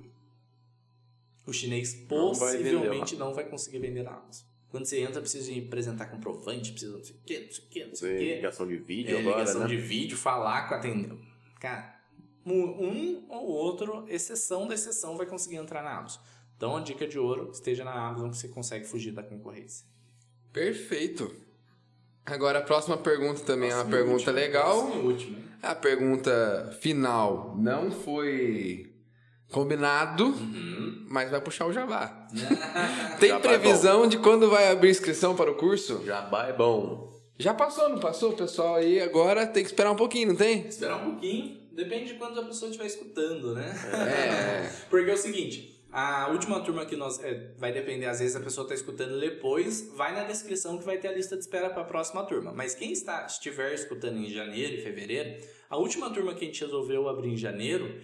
O chinês Não vai possivelmente não vai conseguir vender na Amazon. Quando você entra, precisa de apresentar comprovante, precisa não sei o que, não sei o que, não sei o que. ligação de vídeo É, agora, ligação né? de vídeo, falar com a atendente. Cara, um, um ou outro, exceção da exceção, vai conseguir entrar na Amazon. Então, a dica de ouro, esteja na Amazon que você consegue fugir da concorrência. Perfeito. Agora a próxima pergunta também é uma Próxima pergunta última, legal. próxima e última, hein? A pergunta final não foi combinado, Uhum. mas vai puxar o jabá. Tem Jabá é previsão de quando vai abrir inscrição para o curso? Jabá é bom. Já passou, não passou? Pessoal aí agora tem que esperar um pouquinho, não tem? Esperar um pouquinho, depende de quando a pessoa estiver escutando, né? É. Porque é o seguinte, A última turma que nós. É, vai depender, às vezes a pessoa está escutando depois, vai na descrição que vai ter a lista de espera para a próxima turma. Mas quem está, estiver escutando em janeiro e fevereiro, a última turma que a gente resolveu abrir em janeiro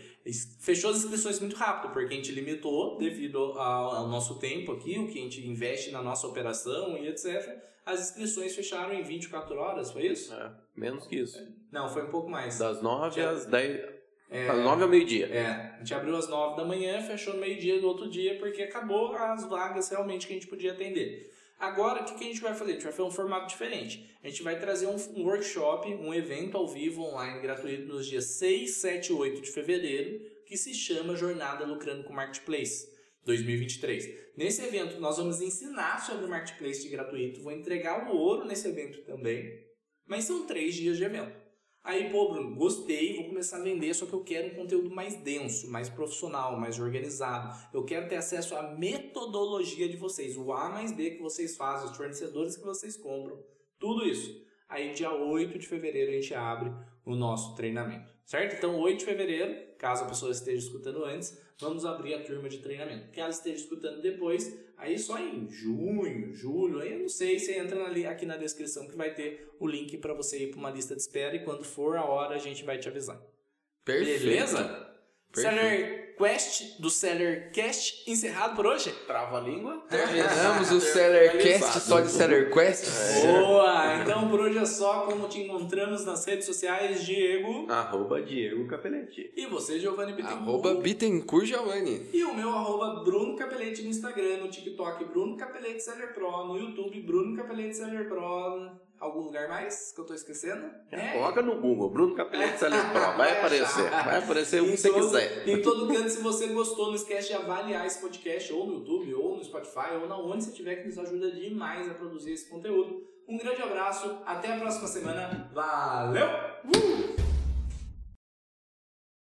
fechou as inscrições muito rápido, porque a gente limitou devido ao, ao nosso tempo aqui, o que a gente investe na nossa operação e etc. As inscrições fecharam em 24 horas, foi isso? É, menos que isso. Não, foi um pouco mais. Das 9 às 10. É, Das 9 ao meio-dia. É, a gente abriu às 9 da manhã, fechou no meio-dia do outro dia, porque acabou as vagas realmente que a gente podia atender. Agora, o que, que a gente vai fazer? A gente vai fazer um formato diferente. A gente vai trazer um, um workshop, um evento ao vivo, online, gratuito, nos dias 6, 7 e 8 de fevereiro, que se chama Jornada Lucrando com Marketplace 2023. Nesse evento, nós vamos ensinar sobre o Marketplace de gratuito, vou entregar o ouro nesse evento também, mas são três dias de evento. Aí, pô, Bruno, gostei, vou começar a vender, só que eu quero um conteúdo mais denso, mais profissional, mais organizado. Eu quero ter acesso à metodologia de vocês, o A mais B que vocês fazem, os fornecedores que vocês compram, tudo isso. Aí, dia 8 de fevereiro, a gente abre o nosso treinamento, certo? Então, 8 de fevereiro, caso a pessoa esteja escutando antes, vamos abrir a turma de treinamento. Que ela esteja escutando depois, aí só em junho, julho, aí eu não sei, você entra ali, aqui na descrição que vai ter o link para você ir para uma lista de espera e quando for a hora a gente vai te avisar. Perfeito. Beleza? Perfeito. Quest do Seller Cast encerrado por hoje? Trava a língua. Terminamos o Seller Cast só de Seller Quest. Boa! Então por hoje é só. Como te encontramos nas redes sociais, Diego? Arroba Diego Capelete. E você, Giovanni Bittencourt? Arroba Bittencourt Giovanni. E o meu arroba Bruno Capelete no Instagram, no TikTok Bruno Capelete Seller Pro, no YouTube Bruno Capelete Seller Pro. Algum lugar mais que eu tô esquecendo? É. Coloca no Google, Bruno Capelete Pro. Vai aparecer. Vai aparecer o que você todo- quiser. Em todo canto, se você gostou, não esquece de avaliar esse podcast ou no YouTube, ou no Spotify, ou na onde você tiver, que nos ajuda demais a produzir esse conteúdo. Um grande abraço, até a próxima semana. Valeu! Uh!